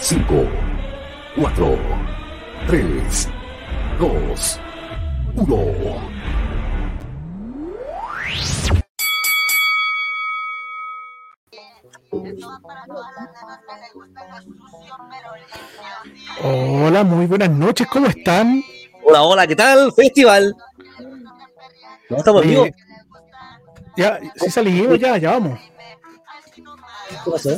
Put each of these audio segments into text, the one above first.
5, 4, 3, 2, 1. Hola, muy buenas noches, ¿cómo están? Hola, hola, ¿qué tal? Festival. No estamos Oye, vivos. Ya, si salimos, ya, ya vamos. ¿Qué pasó?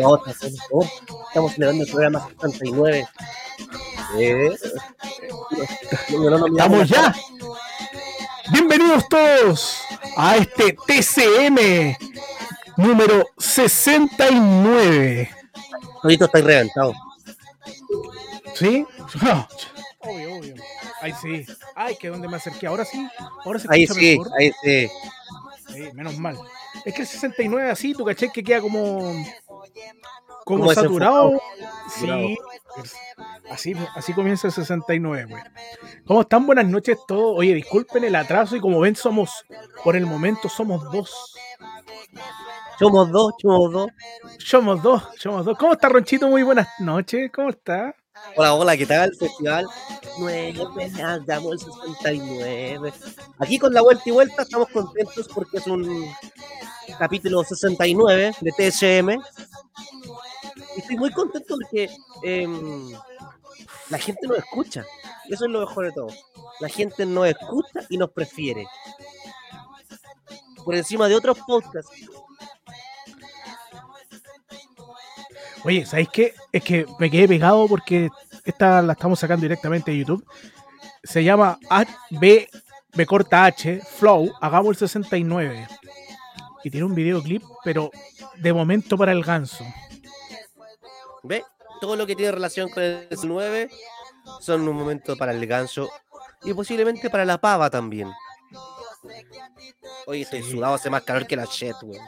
No, estamos, estamos celebrando el programa 69. Eh, no, no, ¡Vamos ya! Bienvenidos todos a este TCM número 69. Todito está reventado. ¿Sí? No. Obvio, obvio. Ay, sí. Ay, que donde me acerqué. Ahora sí. Ahora se Ahí sí, mejor. ahí sí. Sí, menos mal. Es que el 69 así, tu caché que queda como. Como, Como saturado. Sí. Así, así comienza el 69, güey. ¿Cómo están? Buenas noches todos. Oye, disculpen el atraso y como ven, somos. Por el momento somos dos. Somos dos, somos dos. Somos dos, somos dos. ¿Cómo está Ronchito? Muy buenas noches. ¿Cómo está? Hola, hola, ¿qué tal? Festival 9, hagamos el 69. Aquí con la vuelta y vuelta estamos contentos porque es un capítulo 69 de TSM. Y estoy muy contento porque em, la gente nos escucha. Eso es lo mejor de todo. La gente nos escucha y nos prefiere. Por encima de otros podcasts. Oye, ¿sabéis qué? Es que me quedé pegado porque esta la estamos sacando directamente de YouTube. Se llama B, B corta H, Flow, hagamos el 69. Y tiene un videoclip, pero de momento para el ganso. ¿Ve? Todo lo que tiene relación con el 9 son un momento para el ganso y posiblemente para la pava también. Oye, estoy Sí. sudado, hace más calor que la shit, weón.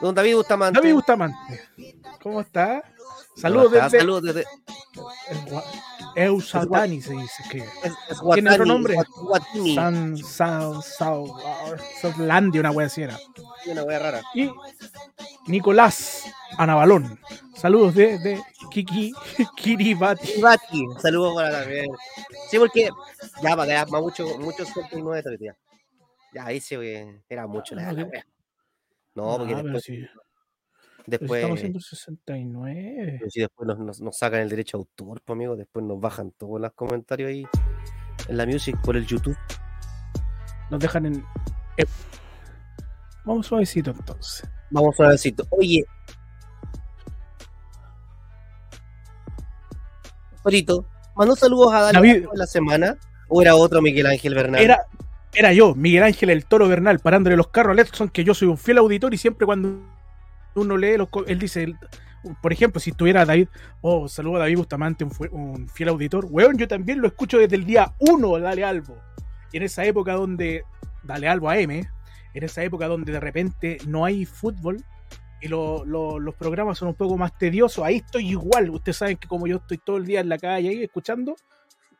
Don David Bustamante. David Bustamante, ¿cómo está? ¿cómo Saludos está? desde Saludos desde. Eusatani, se dice que ¿Tiene otro nombre? San, Sao, Southlandia, una wea así era. Una wea rara. Y Nicolás Anabalón. Saludos de, de Kiki Kiribati. Y Bati, saludos para también. Sí, porque ya para que mucho, mucho 69 todo el día. Ya, ahí weón, era mucho la, Ah, wea. No, porque Ah, pero después, si después, estamos haciendo 69. Pero si después nos, nos- nos sacan el derecho a autor, pues, amigo, después nos bajan todos los comentarios ahí en la music por el YouTube. Nos dejan en. eh, Vamos suavecito entonces. Vamos si. Oye. Jorito, ¿mandó saludos a Dani David- la semana? ¿O era otro Miguel Ángel Bernal? Era, era yo, Miguel Ángel el Toro Bernal, parándole los carros a Letson, que yo soy un fiel auditor y siempre cuando uno lee los. Él dice. por ejemplo, si estuviera David, oh, saludo a David Bustamante, un, un fiel auditor. Weón, yo también lo escucho desde el día 1, Dale Albo. Y en esa época donde, Dale Albo AM, en esa época donde de repente no hay fútbol y lo- lo- los programas son un poco más tediosos, ahí estoy igual. Ustedes saben que como yo estoy todo el día en la calle ahí escuchando,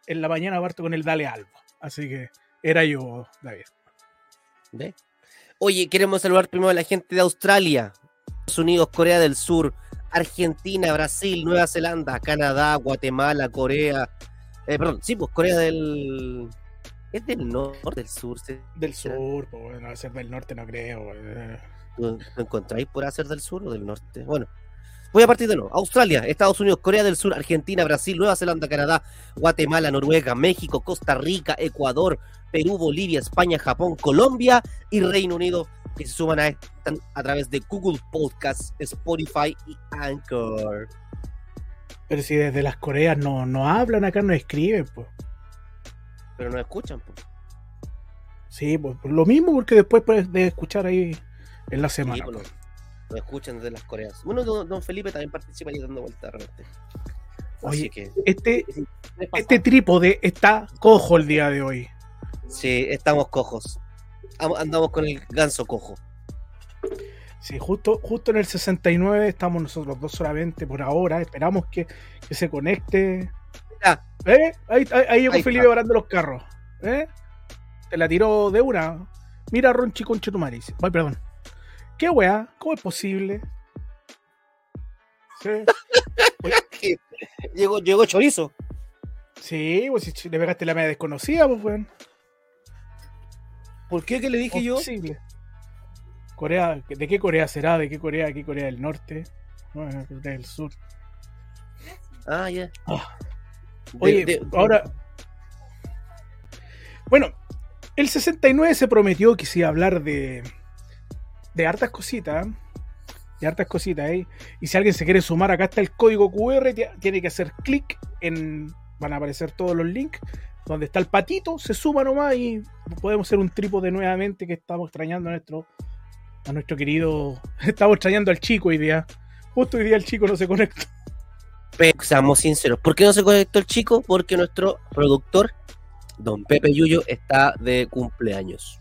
en la mañana parto con el Dale Albo. Así que era yo, David. ¿Ve? Oye, queremos saludar primero a la gente de Australia, Estados Unidos, Corea del Sur, Argentina, Brasil, Nueva Zelanda, Canadá, Guatemala, Corea. eh, perdón, sí, pues Corea del. ¿Es del norte del sur? ¿sí? Del sur, pues bueno, a ser del norte no creo. eh. ¿Lo lo encontráis por hacer del sur o del norte? Bueno, voy a partir de nuevo. Australia, Estados Unidos, Corea del Sur, Argentina, Brasil, Nueva Zelanda, Canadá, Guatemala, Noruega, México, Costa Rica, Ecuador, Perú, Bolivia, España, Japón, Colombia y Reino Unido, que se suman a esta a través de Google Podcasts, Spotify y Anchor. Pero si desde las Coreas no, no hablan acá, no escriben, pues. Pero no escuchan. po. Sí, pues por lo mismo, porque después puedes de escuchar ahí en la Sí, semana. pues, no, pues. escuchan desde las Coreas. Bueno, don, don Felipe también participa ahí dando vueltas de repente. Así Oye, que. Este, este trípode está cojo el día de hoy. Sí, estamos cojos. Am- Andamos con el ganso cojo. Sí, justo, justo en el 69 estamos nosotros dos solamente por ahora. Esperamos que, que se conecte. Mira, ¿Eh? Ahí, ahí, ahí llegó Ahí Felipe está. parando los carros. ¿Eh? Te la tiró de una. Mira, Ronchi Conchetumaris. Ay, perdón. ¿Qué weá? ¿Cómo es posible? Sí, Llegó, llegó chorizo. sí pues si le pegaste la media desconocida, pues weón. ¿Por qué? ¿Qué le dije yo? Posible. Corea, ¿de qué Corea será? ¿De qué Corea? ¿De qué Corea del Norte? No, Corea del Sur. Ah, ya. De- Oye, de- ahora. Bueno, el 69 se prometió que se iba a hablar de. de hartas cositas. ¿eh? De hartas cositas, ¿eh? Y si alguien se quiere sumar, acá está el código QR. ti- Tiene que hacer clic en. Van a aparecer todos los links. Donde está el patito, se suma nomás y podemos ser un trípode nuevamente que estamos extrañando a nuestro. a nuestro querido. Estamos extrañando al chico hoy día. Justo hoy día el chico no se conecta. Pe- seamos sinceros. ¿Por qué no se conectó el chico? Porque nuestro productor, don Pepe Yuyo, está de cumpleaños.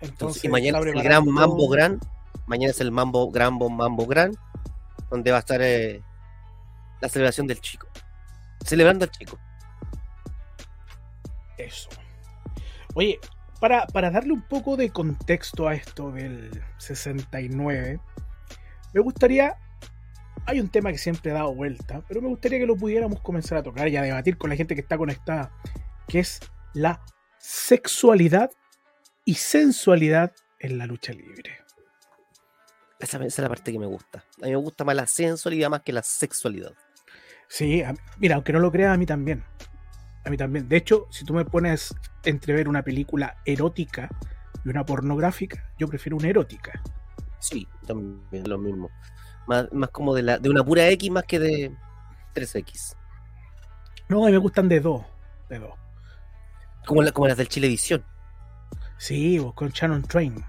Entonces, y mañana es el gran Mambo. Gran. Mañana es el Mambo Gran Bo- Mambo Gran. Donde va a estar eh, la celebración del chico. Celebrando al chico. Eso. Oye, para, para darle un poco de contexto a esto del 69, me gustaría. Hay un tema que siempre ha dado vuelta, pero me gustaría que lo pudiéramos comenzar a tocar y a debatir con la gente que está conectada, que es la sexualidad y sensualidad en la lucha libre. Esa, esa es la parte que me gusta. A mí me gusta más la sensualidad más que la sexualidad. Sí, a- mira, aunque no lo creas, a mí también. A mí también. De hecho, si tú me pones entre ver una película erótica y una pornográfica, yo prefiero una erótica. Sí, también lo mismo. Más, más como de, la, de una pura X más que de 3X. No, a mí me gustan de dos. De dos. Como, la- como las del Chilevisión. Sí, vos, con Shannon Train.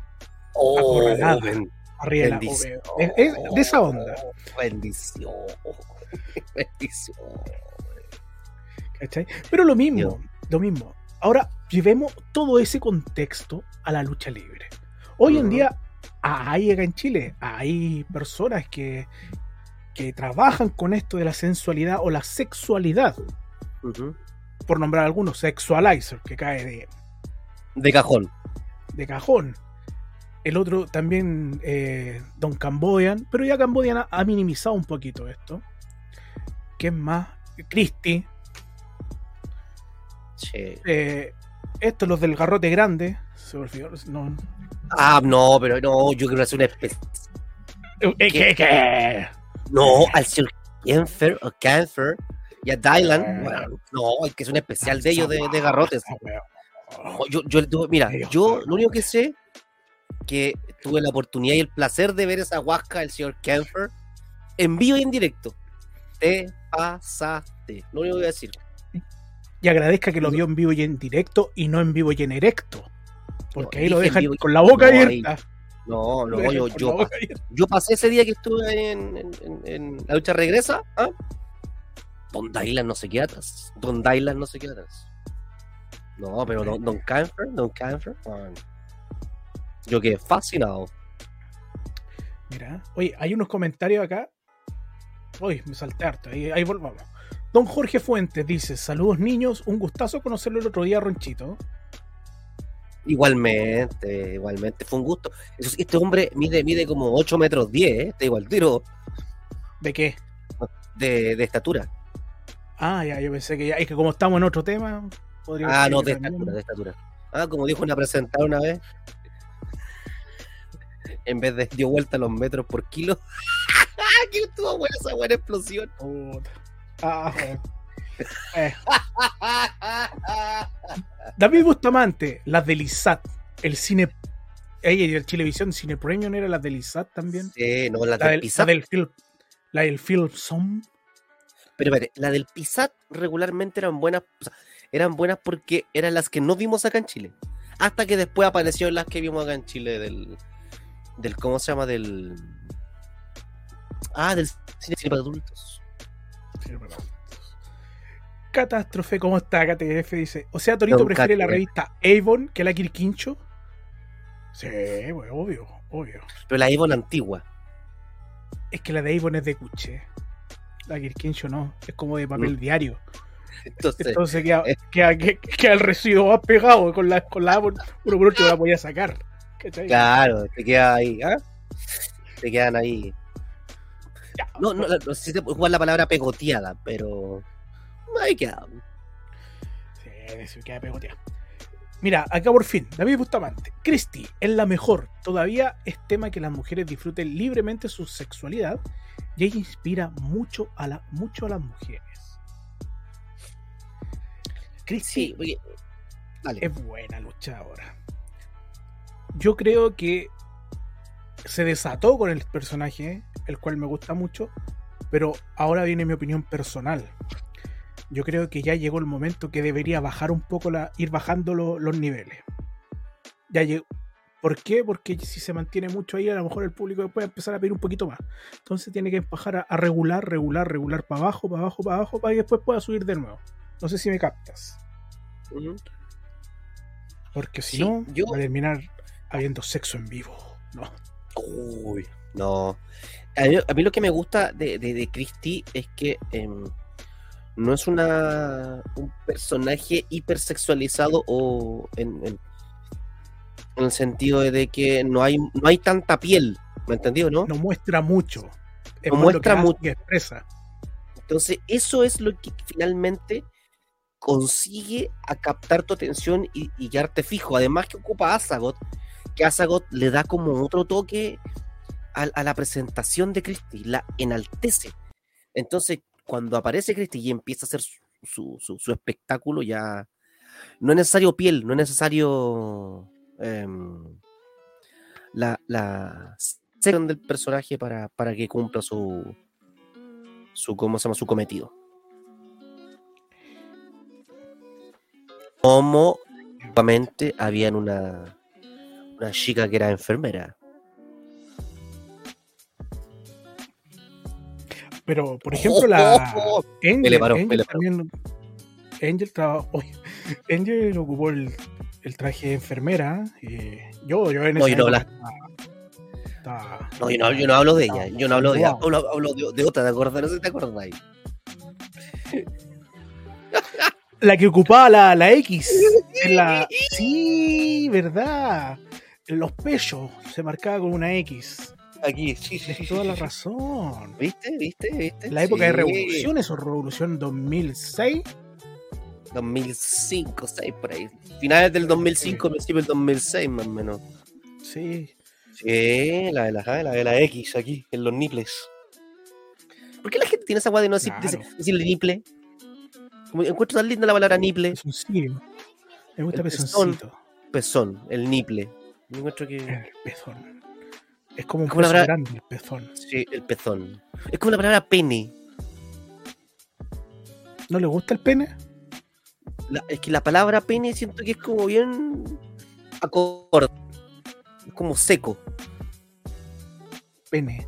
Oh, Acorralada. ben- Arriba de la- bendición. es- es de esa onda. Bendición. Bendición. ¿Cachai? Pero lo mismo, lo mismo. Ahora, llevemos todo ese contexto a la lucha libre. Hoy en día, hay acá en Chile, hay personas que, que trabajan con esto de la sensualidad o la sexualidad. Por nombrar algunos, Sexualizer, que cae de, De cajón. de cajón. El otro también, eh, Don Cambodian, pero ya Cambodian ha, ha minimizado un poquito esto. ¿Quién más? Christie. Che. Eh, estos, los del garrote grande. Se olvidó, no. Ah, no, pero no, yo quiero hacer una especie. Eh, ¿Qué? ¿Qué? No, al señor Canfer o Canfer y a Dylan. Bueno, no, hay que es un especial de ellos de, de garrotes. No, Yo, yo, yo- mira, yo lo único que sé que tuve la oportunidad y el placer de ver esa huasca del señor Canfer en vivo y en directo. Te pasaste. Lo único que voy a decir. Y agradezca que lo vio en vivo y en directo y no en vivo y en erecto. Porque No, ahí lo dejan vivo con la boca No, ahí- abierta. No, Lo no, yo, yo, pa- yo pasé ese día que estuve en, en- en- en la lucha regresa. ¿ah? Don Dylan no se queda atrás. Don Dylan no se queda atrás. No, pero Don, don Canfer, Don Canfer. man. Yo quedé fascinado. Mira, oye, hay unos comentarios acá. Uy, me salté harto. Ahí, ahí volvamos. Don Jorge Fuentes dice: Saludos niños, un gustazo conocerlo el otro día, Ronchito. Igualmente, igualmente, fue un gusto. Este hombre mide, mide como 8 metros 10, ¿eh? te digo al tiro, ¿De qué? de, de estatura. Ah, ya, yo pensé que ya. Es que como estamos en otro tema, podría Ah, no, que de estatura, de estatura. Ah, como dijo una presentada una vez. En vez de dio vuelta los metros por kilo. ¡Qué estuvo buena esa buena explosión! Puta. Ah, bueno. Eh, David Bustamante, las del ISAT, el cine. Ella y el Chilevisión Cine Premium era las del ISAT también. Sí, no, la La del del, la Pisat. del film. La del film Som. Pero espérate, la del Pisat regularmente eran buenas. o sea, eran buenas porque eran las que no vimos acá en Chile. Hasta que después aparecieron las que vimos acá en Chile del. del ¿Cómo se llama? Del. Ah, del cine, cine para adultos. Catástrofe, ¿cómo está? KTF dice. O sea, Torito Don prefiere la revista Avon que la Kirquincho. Sí, pues, obvio, obvio. Pero la Avon antigua. Es que la de Avon es de cuche. La Kirquincho no, es como de papel Mm. diario. Entonces, Entonces queda, eh. queda, queda- queda el residuo más pegado con la, con la Avon. Uno por otro la podía sacar. ¿cachai? Claro, te queda ahí, ¿ah? Te quedan ahí. No, no, no sé si te puede jugar la palabra pegoteada, pero. Ahí queda. Sí, se queda pegoteado. Mira, acá por fin, David Bustamante. Christie es la mejor. Todavía es tema que las mujeres disfruten libremente su sexualidad y ella inspira mucho a, la, mucho a las mujeres. Christie Sí. Dale. es buena luchadora. Yo creo que se desató con el personaje, el cual me gusta mucho, pero ahora viene mi opinión personal. Yo creo que ya llegó el momento que debería bajar un poco la, ir bajando lo- los niveles. Ya llegó. ¿Por qué? Porque si se mantiene mucho ahí, a lo mejor el público puede empezar a pedir un poquito más. Entonces tiene que bajar a, a regular, regular, regular para abajo, para abajo, para abajo, para que después pueda subir de nuevo. No sé si me captas. Porque si Sí, no, yo- va a terminar habiendo sexo en vivo. No. Uy, no. A mí, a mí lo que me gusta de, de, de Christie es que em, no es una un personaje hipersexualizado o en, en, en el sentido de que no hay, no hay tanta piel, ¿me entendió, no? No muestra mucho. Es No muestra mucho. que expresa. Entonces, eso es lo que finalmente consigue a captar tu atención y, y quedarte fijo. Además que ocupa Azagot, que Azagot le da como otro toque a, la presentación de Christie, la enaltece. Entonces, cuando aparece Christie y empieza a hacer su- su espectáculo, ya no es necesario piel, no es necesario em, la, la sección del personaje para, para que cumpla su, su ¿cómo se llama? su cometido. Como obviamente habían una una chica que era enfermera. Pero, por ejemplo, la Oh, Angel, paró, Angel también. Angel, traba- oye, Angel ocupó el, el traje de enfermera. Y yo, yo en No, esa yo no época No, yo no, yo no hablo de ella, yo no hablo de ella, hablo, hablo de, de otra, ¿te acuerdas? No sé si te acuerdas ahí. La que ocupaba la, la X. en la... Sí, verdad. En los pechos se marcaba con una X. Aquí, sí, sí, sí. Toda la razón. ¿Viste? ¿Viste? ¿Viste? La época de Sí. revolución, eso, revolución 2006. 2005, 6 por ahí. Finales del 2005, principio del 2006 más o menos. Sí. Sí, la de la, la de la X aquí, en los niples. ¿Por qué la gente tiene esa guay de no decir, Claro. decir- decirle niple? Como encuentro tan linda la palabra niple. Pezoncillo. Me gusta El pezón. pezoncito. Pezón, el niple. Yo encuentro que. El pezón. Es como un Como verdad- grande el pezón. Sí, el pezón. Es como la palabra pene. ¿No le gusta el pene? La- es que la palabra pene siento que es como bien acorde. Es como seco. Pene.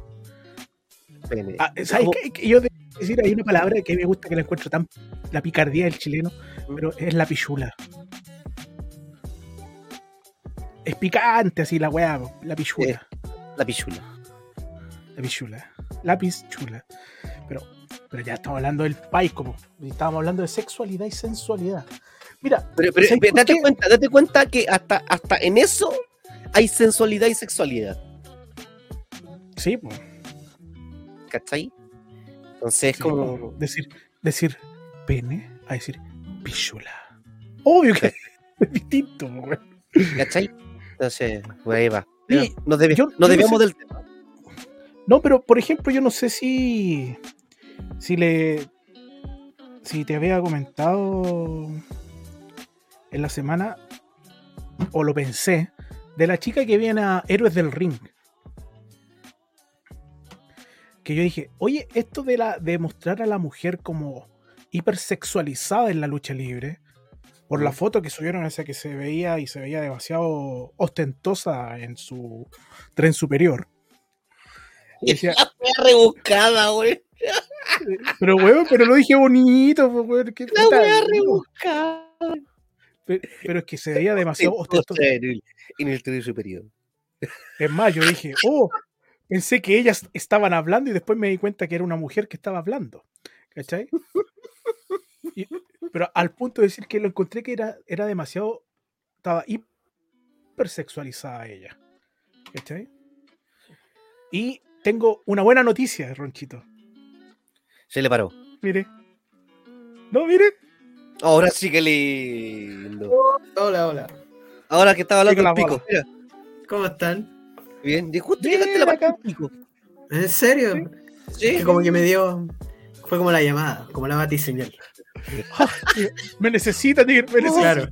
Pene. Ah, Es ¿Sabes como- qué? Yo debo decir, hay una palabra que me gusta que la encuentro tan. La picardía del chileno, pero es la pichula. Es picante así la weá, la pichula. La pichula. La pichula. Lápiz chula. Pero, pero ya estamos hablando del país, como. Estábamos hablando de sexualidad y sensualidad. Mira, Pero, pero- ¿sabes pero por date cuenta, date cuenta que hasta, hasta en eso hay sensualidad y sexualidad. Sí, pues. ¿Cachai? Entonces es Sí, como. decir, decir pene a decir pichula. Obvio que es distinto, weón. ¿Cachai? Entonces, ahí va. Sí, Nos, debe- yo- nos yo no sé- del tema. No, pero por ejemplo, yo no sé si. Si le. Si te había comentado en la semana, o lo pensé, de la chica que viene a Héroes del Ring. Que yo dije, oye, esto de, la, de mostrar a la mujer como hipersexualizada en la lucha libre, por la foto que subieron, esa que se veía y se veía demasiado ostentosa en su tren superior. Decía, La rebuscada, güey. Pero, weón, pero lo dije bonito, pues, weón. ¿qué La wea rebuscada. Pero, pero es que se veía demasiado ostentoso. En el, en el tren superior. Es más, yo dije, oh, pensé que ellas estaban hablando y después me di cuenta que era una mujer que estaba hablando. ¿Cachai? Y- pero al punto de decir que lo encontré que era, era demasiado. Estaba hipersexualizada ella. ¿Cachai? Y tengo una buena noticia, Ronchito. Se le paró. Mire. No, mire. Ahora sí que lindo. Hola, hola. Ahora que estaba hablando Pico del pico. Mira, ¿Cómo están? bien. Y justo llegaste a la parte del pico. ¿En serio? Sí. Que como que me dio. Fue como la llamada, como la batiseñal. Me necesita, tío. Me necesita. Claro.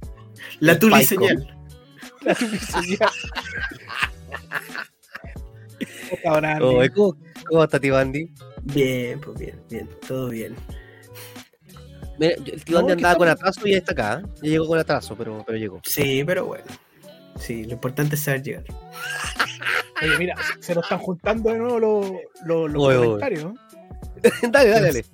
La tuli señal. La tubicería. Ahora, Oh, ¿cómo, ¿Cómo está Tibandi? Bien, pues bien, bien, todo bien. Mira, yo- el Tibandi No, ¿qué andaba con atraso y ya está acá. ¿eh? Ya llegó con atraso, pero, pero llegó. Sí, pero bueno. Sí, lo importante es saber llegar. Oye, mira, se nos están juntando de nuevo los, los, los Oye, oye. comentarios. dale, dale, dale.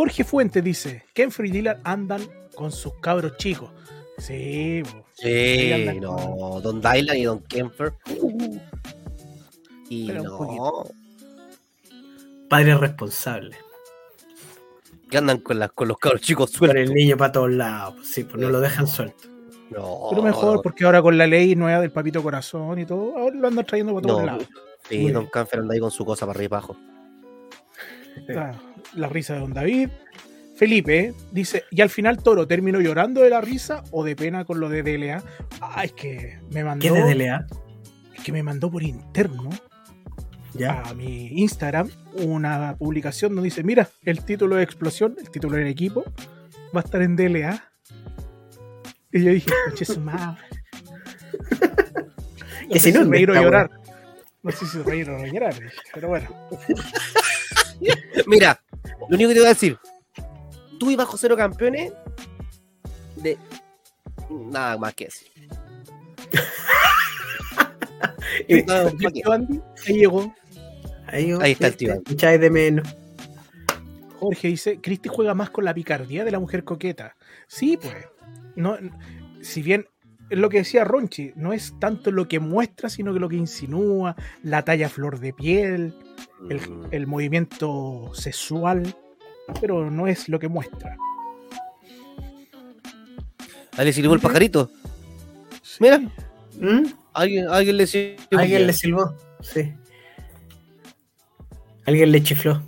Jorge Fuentes dice: Kenfer y Dylan andan con sus cabros chicos. Sí, Sí, no. Don Dylan y Don Kemper. Y Pero no. poquito. Padre responsable. Que andan con, las, con los cabros chicos Con sueltos. el niño para todos lados. pues Sí, pues no lo dejan suelto. No. Pero mejor, porque ahora con la ley nueva del papito corazón y todo, ahora lo andan trayendo por todos No. lados. Sí, Don. Canfer anda ahí con su cosa para arriba y para abajo. La, la risa de don David. Felipe ¿eh? dice, y al final Toro terminó llorando de la risa o de pena con lo de DLA. Ah, es que me mandó, ¿Qué de DLA? es que me mandó por interno Ya. a mi Instagram una publicación donde dice, mira, el título de explosión, el título del equipo, va a estar en DLA. Y yo dije, coche su madre. No Que sé si reír o llorar. No sé si reír o llorar, pero bueno. Mira, lo único que te voy a decir. Tú y Bajo Cero Campeones. De. Nada más que decir. Ahí llegó. Ahí, está el tío. Echáis de menos. Jorge dice, Cristi juega más con la picardía de la mujer coqueta. Sí, pues. No, si bien es lo que decía Ronchi, no es tanto lo que muestra, sino que lo que insinúa, la talla flor de piel, el, Mm. el movimiento sexual, pero no es lo que muestra. ¿A le sirvió el pajarito? Mira, ¿Mm? alguien, alguien le sirvió. Alguien le silbó. Sí. Alguien le chifló.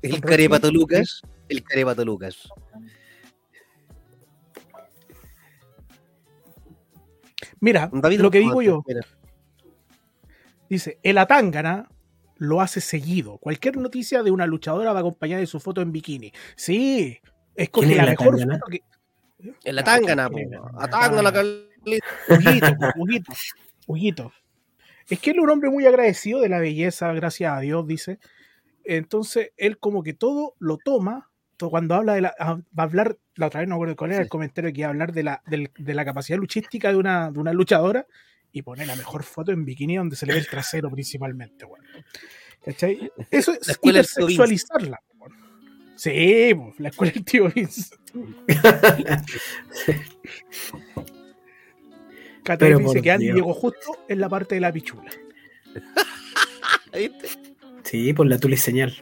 El carepato Lucas. El carepato Lucas. Mira, David lo que digo yo, mira. dice, el Atángana lo hace seguido. Cualquier noticia de una luchadora va acompañada de su foto en bikini. Sí, escoge ¿Quién es la el mejor Atángana? foto que... La tangana, Atángana, Carlito. Huguito, Huguito, Huguito. Es que él es un hombre muy agradecido de la belleza, gracias a Dios, dice. Entonces, él como que todo lo toma, cuando habla de la... ah, Va a hablar, la otra vez no acuerdo cuál era el comentario que iba a hablar de la, de la capacidad luchística de una, de una luchadora y pone la mejor foto en bikini donde se le ve el trasero principalmente, weón. ¿Cachai? Eso es hipersexualizarla. Sí, pues, la escuela del tío Vince. Dice que Andy llegó justo en la parte de la pichula. ¿Viste? Sí, por la tuli señal.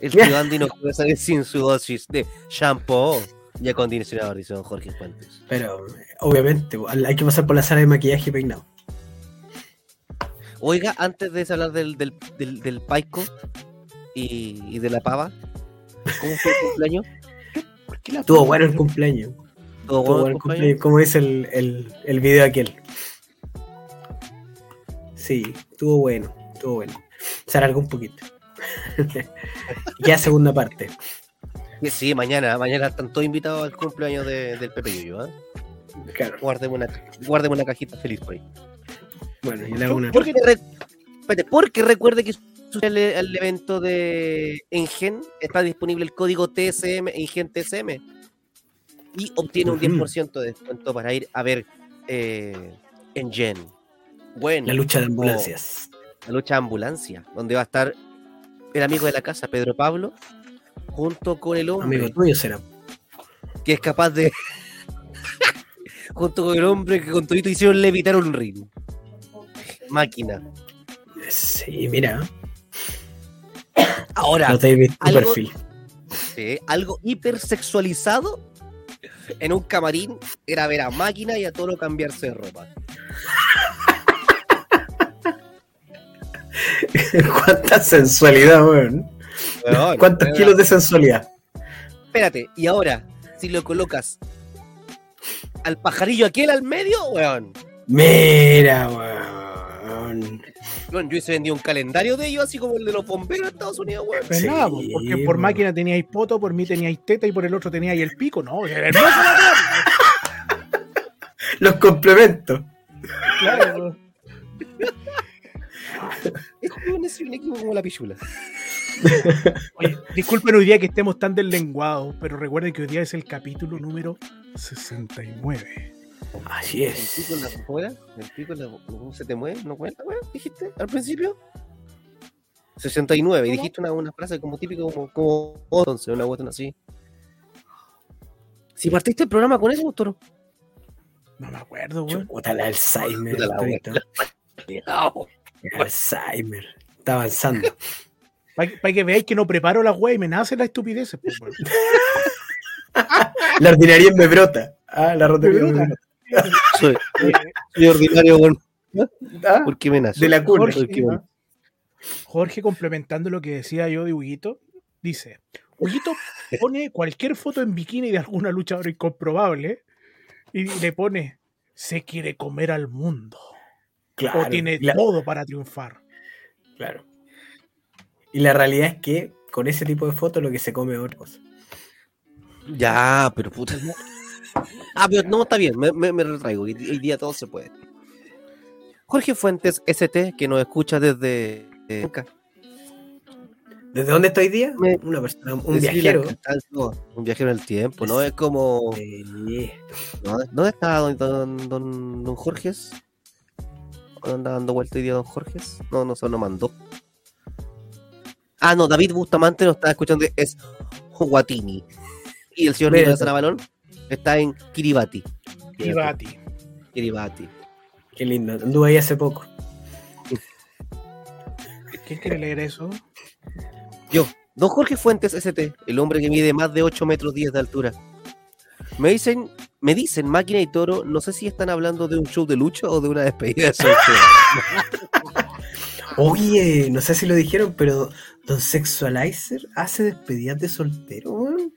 El tío Andy no puede salir sin su dosis de shampoo y acondicionador, dice don Jorge Fuentes. Pero, obviamente, hay que pasar por la sala de maquillaje y peinado. Oiga, antes de hablar del, del, del, del paico y, y de la pava, ¿cómo fue el cumpleaños? ¿Por qué la Estuvo pava? bueno el cumpleaños. ¿Todo Estuvo bueno el cumpleaños, como dice el, el, el video aquel. Sí, estuvo bueno, estuvo bueno. Se alargó un poquito. ya segunda parte. Sí, mañana, mañana están todos invitados al cumpleaños de- del Pepe Yuyo, ¿eh? Claro. Guárdeme una, guárdeme una cajita feliz por ahí. Bueno, y le hago una. Porque, re- porque recuerde que el, el evento de Engen está disponible el código TSM, Engen TSM. Y obtiene un Ujú. 10% de descuento para ir a ver eh, Engen. Bueno, La lucha de ambulancias. la lucha de ambulancia, donde va a estar el amigo de la casa, Pedro Pablo, junto con el hombre Amigo tuyo será. que es capaz de. junto con el hombre que con todito hicieron levitar un ring. Máquina. Sí, mira. Ahora, No te visto algo- perfil. Sí, algo hipersexualizado en un camarín era ver a máquina y a Toro cambiarse de ropa. Cuánta sensualidad, weón. Weón, ¿Cuántos weón. kilos de sensualidad? Espérate, y ahora, si lo colocas al pajarillo aquel al medio, weón. Mira, weón. Weón, yo hice vendía un calendario de ellos, así como el de los bomberos de Estados Unidos, weón. Pues Sí, nada, po, porque por po. máquina teníais poto, por mí teníais teta y por el otro teníais el pico, ¿no? Era hermoso la Los complementos. Claro, po. Es un equipo como la pichula. Oye, disculpen hoy día que estemos tan deslenguados, pero recuerden que hoy día es el capítulo número 69. Así El es. pico en la afuera, el pico en la ¿cómo se te mueve? ¿No cuenta, weón? ¿Dijiste al principio? 69, y dijiste una, una frase como típico, como, como entonces, una cuestión así. Si partiste el programa con eso, Toro. No me acuerdo, weón. Puta, el Alzheimer. Puta la ahorita. Alzheimer. Está avanzando. Para que veáis que no preparo la weá y me nace la estupidez. Pues. La ordinaria me brota. Ah, la rotería me brota. brota. Soy, soy ordinario, weón. Ah, ¿Por qué me nace? de la cuna. Jorge, complementando lo que decía yo de Huguito, dice: Huguito pone cualquier foto en bikini de alguna luchadora incomprobable y le pone: Se quiere comer al mundo. Claro, o tiene la- todo para triunfar. claro. Y la realidad es que con ese tipo de fotos lo que se come es otra cosa. Ya, pero puta. Ah, pero no, está bien, me, me, me retraigo. Hoy hoy día todo se puede. Jorge Fuentes, ST, que nos escucha desde. eh, ¿Desde dónde estoy hoy día? Me- Una persona, un viajero. No, un viajero en el tiempo, ¿no? Es como. Sí. ¿no? ¿Dónde está don, don, don, don Jorges? ¿Dónde anda dando vuelta hoy día don Jorges? No, no, solo no mandó. Ah, no, David Bustamante nos está escuchando, es Guatini. Y el señor Mira. Nicolás Anabalón está en Kiribati. Y Bati. Kiribati. Qué lindo. Anduve ahí hace poco. ¿Quién quiere leer eso? Yo, don Jorge Fuentes ST, el hombre que mide más de 8 metros 10 de altura. Me dicen, me dicen máquina y toro, no sé si están hablando de un show de lucha o de una despedida de soltero. Oye, no sé si lo dijeron, pero Don Sexualizer hace despedidas de soltero, weón.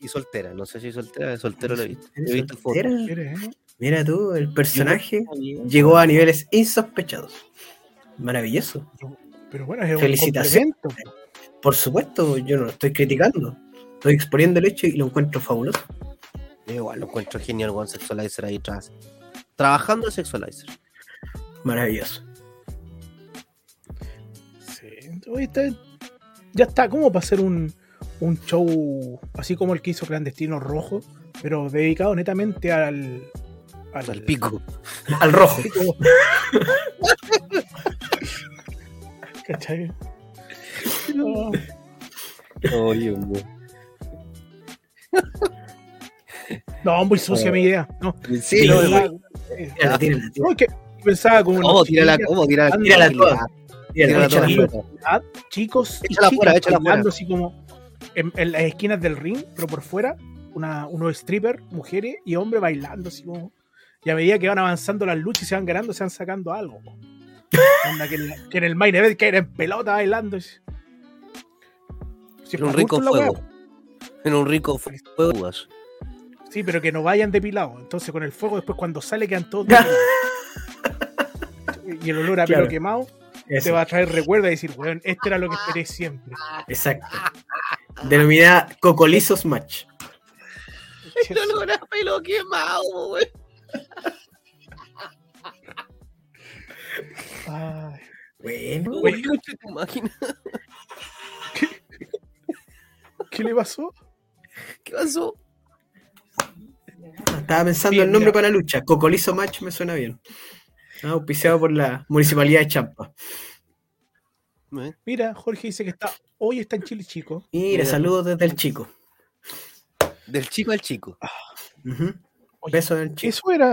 y soltera, no sé si soltera, de soltero lo he visto. ¿Eres He visto fotos. soltera? ¿Quiere, eh? Mira tú, el personaje llegó a niveles insospechados. Maravilloso. Pero bueno, es un Felicitaciones. Por supuesto, yo no lo estoy criticando. Estoy exponiendo el hecho y lo encuentro fabuloso. Igual lo encuentro genial, One Sexualizer ahí atrás. Trabajando en Sexualizer. Maravilloso. Sí. Oye, está- ya está como para hacer un, un show así como el que hizo Clandestino Rojo, pero dedicado netamente al. Al pico. Al rojo. pico. ¿Cachai? No, hombre. No, muy sucia mi idea. No, Sí, no. Tírala, tírala, pensaba como. ¿Cómo? Tírala, ¿cómo? Tírala, Tírala toda. Tírala, toda, tírala. chicos Échala fuera, échala bailando fuera. así como en, en las esquinas del ring, pero por fuera, una, unos strippers, mujeres y hombres bailando así como. Y a medida que van avanzando las luchas y se van ganando, se van sacando algo. que, en la- que en el main event caen en pelota bailando. Si En un rico fuego. En un rico fuego. Sí, pero que no vayan depilados. Entonces con el fuego después cuando sale quedan todos depilados. y el olor a Claro. pelo quemado te Eso, va a traer recuerdo y decir, weón, este era lo que esperé siempre. exacto. Denominada Cocolizos Match. El olor a pelo quemado, güey. Ay. Bueno, tu máquina. ¿Qué le pasó? ¿Qué pasó? Estaba pensando Bien, el nombre mira. para la lucha. Cocolizo Match me suena bien. Ah, auspiciado por la Municipalidad de Champa. ¿Eh? Mira, Jorge dice que está hoy está en Chile Chico. Mira, Mira. saludos desde el chico. Del chico al chico. Ujú. Oye, Beso del chico. Eso era,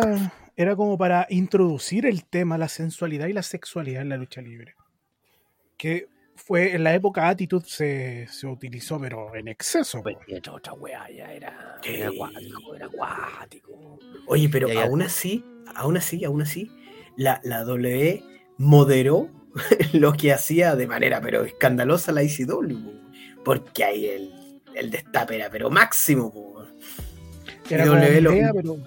era como para introducir el tema, la sensualidad y la sexualidad en la lucha libre. Que fue en la época Attitude se, se utilizó, pero en exceso. Pues, otra, ya era, Sí. era acuático, era acuático. Oye, pero Ya, ya. aún así, aún así, aún así, la, la W moderó lo que hacía de manera pero escandalosa la ICW, po, porque ahí el, el destape era pero máximo. po. Era W lo- idea, pero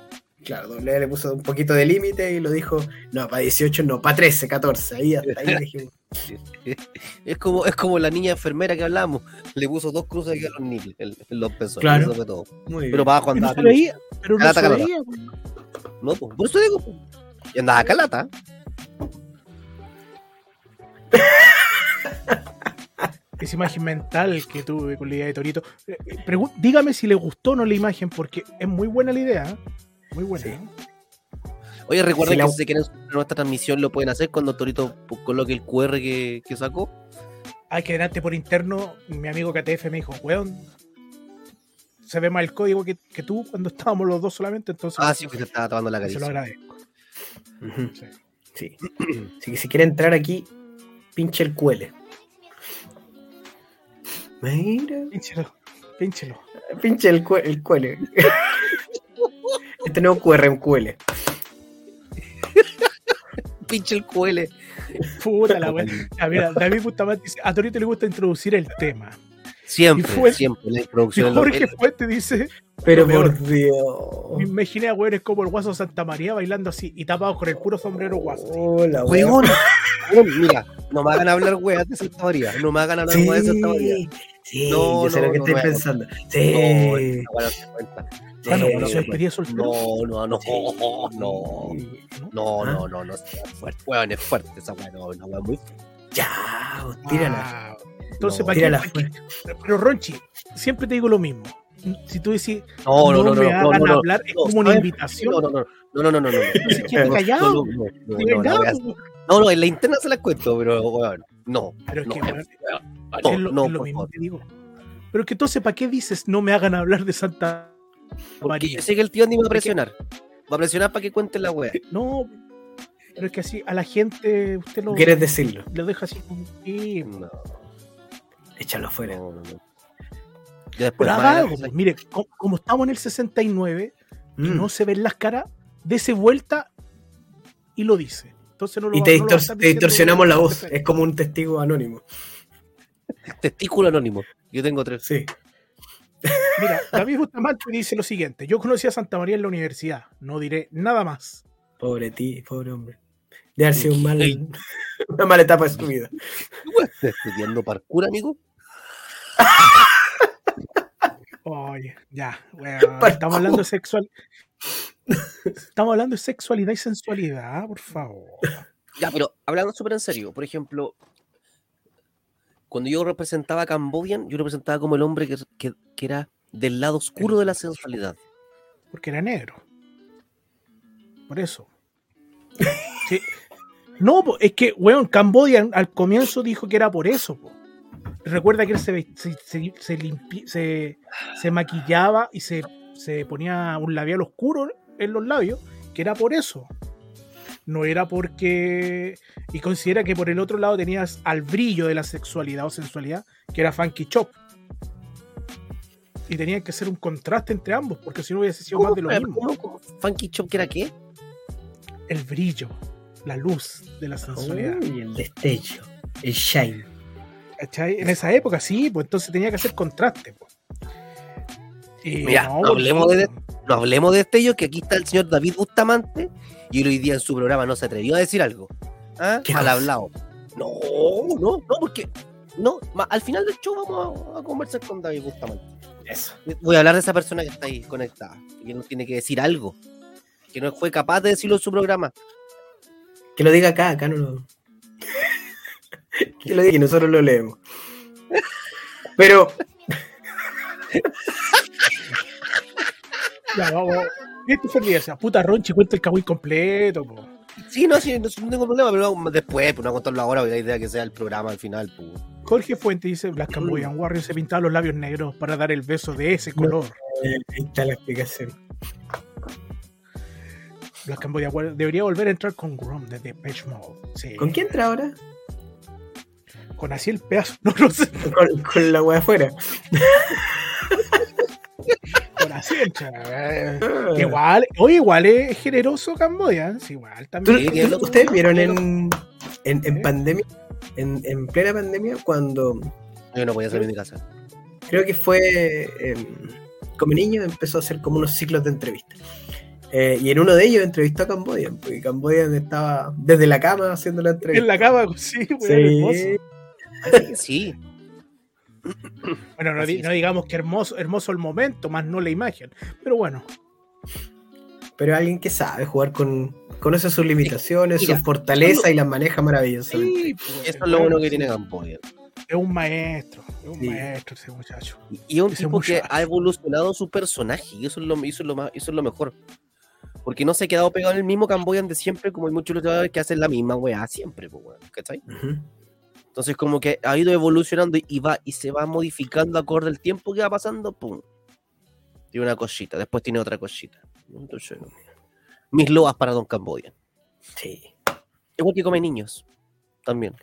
Claro, W le puso un poquito de límite y lo dijo, no, para 18, no, para 13, 14, ahí hasta ahí dijimos, Es como, es como la niña enfermera que hablamos. Le puso dos cruces aquí a los nipples, en, en los pesos. Claro. eso todo. muy. Pero para abajo andaba peluche. veía, pero Calata. No, pues, por eso digo. pues. Y andaba calata. Esa imagen mental que tuve con la idea de Torito. Eh, eh, pregu- dígame si le gustó o no la imagen, porque es muy buena la idea. ¿eh? Muy buena. Sí. ¿eh? Oye, recuerden la- que si se quieren suscribir a nuestra transmisión lo pueden hacer cuando Torito coloque el QR que, que sacó. Hay que delante por interno, mi amigo KTF me dijo, weón, se ve más el código que, que tú cuando estábamos los dos solamente, entonces Ah, sí, pues se estaba tomando la se lo caricia. agradezco. Ujú, Sí. Sí. Así que si quiere entrar aquí, pinche el cuele. Mira, Pínchelo, pínchelo. pinche el, cuele. Este nuevo QR en cuele. Pinche el QL. Puta la weá. Ah, mira, David Bustamante dice, a Torito le gusta introducir el tema. Siempre, Y fue- siempre. La Y introducción. Jorge el- Fuente dice, Pero por Dios. me imaginé a weones como el guaso Santa María bailando así y tapados con el puro sombrero guaso. Hola, Weón, weón, mira, no me hagan hablar weas de Santa María. No me hagan hablar Sí, weas de Santa María. sí, No, yo sé no, lo que no estoy pensando. No, Sí, wea no Bueno, Claro, eh, siempre día soltero. No, no, no, no, no, no, no, no, es fuerte, weón, es fuerte esa weón, una weón muy Chao, tírala. Entonces, no, para tírala. Que, pero Ronchi, siempre te digo lo mismo. Si tú dices, no, no, no, no, me no, no, no, hablar, es como una invitación. No, no, no, no, no, no, no. no, callado. No, no, en la interna se la cuento, pero weón, no. Pero es que, no, no, es lo mismo te digo. Pero es que entonces, ¿para qué dices no me hagan hablar de Santa porque yo sé que el tío me va a presionar. Va a presionar para que cuente la wea. No, pero es que así a la gente usted lo, ¿Quieres decirlo? lo deja así como. sí, No, Échalo afuera. no, no, no. Ya después, pero más haga adelante, algo. pues, mire, co- como, estamos en el 69 y Mm. no se ven las caras, dese vuelta y lo dice. Entonces no lo Y va- te, lo distorsionamos la voz. Es como un testigo anónimo. Testículo anónimo. Yo tengo tres. Sí. Mira, David Bustamante dice lo siguiente: Yo conocí a Santa María en la universidad, no diré nada más. Pobre ti, pobre hombre. De haber sido un mal, una mala etapa de su vida. ¿Estás estudiando parkour, amigo? Oye, ya, weón, Parkour. estamos hablando de sexual. Estamos hablando de sexualidad y sensualidad, por favor. Ya, pero hablando súper en serio, por ejemplo, cuando yo representaba a Cambodian, yo representaba como el hombre que, que- que era del lado oscuro de la sensualidad. Porque era negro. Por eso. Sí. No, es que, weón, Cambodia al comienzo dijo que era por eso. po. Recuerda que él se, se, se, se limpi- se- se maquillaba y se, se ponía un labial oscuro en los labios, que era por eso. No era porque. Y considera que por el otro lado tenías al brillo de la sexualidad o sensualidad, que era Funky Chop. Y tenía que ser un contraste entre ambos, porque si no hubiese sido más de lo ¿Cómo- mismo. cómo-? ¿Funky Chop que era qué? El brillo, la luz de la sensualidad. Uy, el destello. El shine. ¿Cachai? En esa época sí, pues entonces tenía que hacer contraste. pues. Y Mira, no, no hablemos de- No hablemos de que aquí está el señor David Bustamante y hoy día en su programa no se atrevió a decir algo. ¿Ah? ¿Qué Mal hablado. No, no, no, porque. No, al final del show vamos a, a conversar con David Bustamante. Eso. Voy a hablar de esa persona que está ahí conectada, que nos tiene que decir algo, que no fue capaz de decirlo en su programa. Que lo diga acá, acá no lo. que lo diga y nosotros lo leemos. Pero, Ya, vamos. Christopher Díaz, puta Ronchi, cuenta el cagüín completo. po. Sí, no, sí, no, no tengo problema, pero después, pues no contarlo ahora, porque la idea es que sea el programa al final. Pues. Jorge Fuente dice: Black Cambodian Warrior se pintaba los labios negros para dar el beso de ese color. eh, ahí está la explicación. Black Cambodian Warrior debería volver a entrar con Grom de Depeche Mode. Sí. ¿Con quién entra ahora? con así el pedazo, no lo sé, Con, con la wea afuera. así Igual, oye, igual es generoso Camboya, sí, igual ¿Tú- también. ¿Ustedes vieron en, en, en ¿Eh? pandemia, en, en plena pandemia, cuando Yo no podía salir de mi casa. creo que fue em, como niño, empezó a hacer como unos ciclos de entrevistas. Eh, y en uno de ellos entrevistó a Cambodian, porque Cambodian estaba desde la cama haciendo la entrevista. En la cama, sí, Sí. hermoso. Sí. Bueno, no, di- no digamos que hermoso, hermoso el momento, más no la imagen. Pero bueno, Pero alguien que sabe jugar con, conoce sus limitaciones, sus fortalezas y las maneja maravillosamente. sí, pues, Eso es lo bueno que tiene Camboya. Es un maestro, es un Sí. maestro ese muchacho. Y- Y es un Ese tipo que muchacho. ha evolucionado su personaje, y eso es lo, eso es lo, más, eso es lo mejor. Porque no se ha quedado pegado en el mismo Camboyan de siempre, como hay muchos luchadores que hacen la misma weá siempre, pues, ¿cachai? Entonces, como que ha ido evolucionando y- va y se va modificando acorde al tiempo que va pasando, pum. Tiene una cosita, después tiene otra cosita. Entonces, mis loas para Don Camboya. Sí. Igual que come niños, también.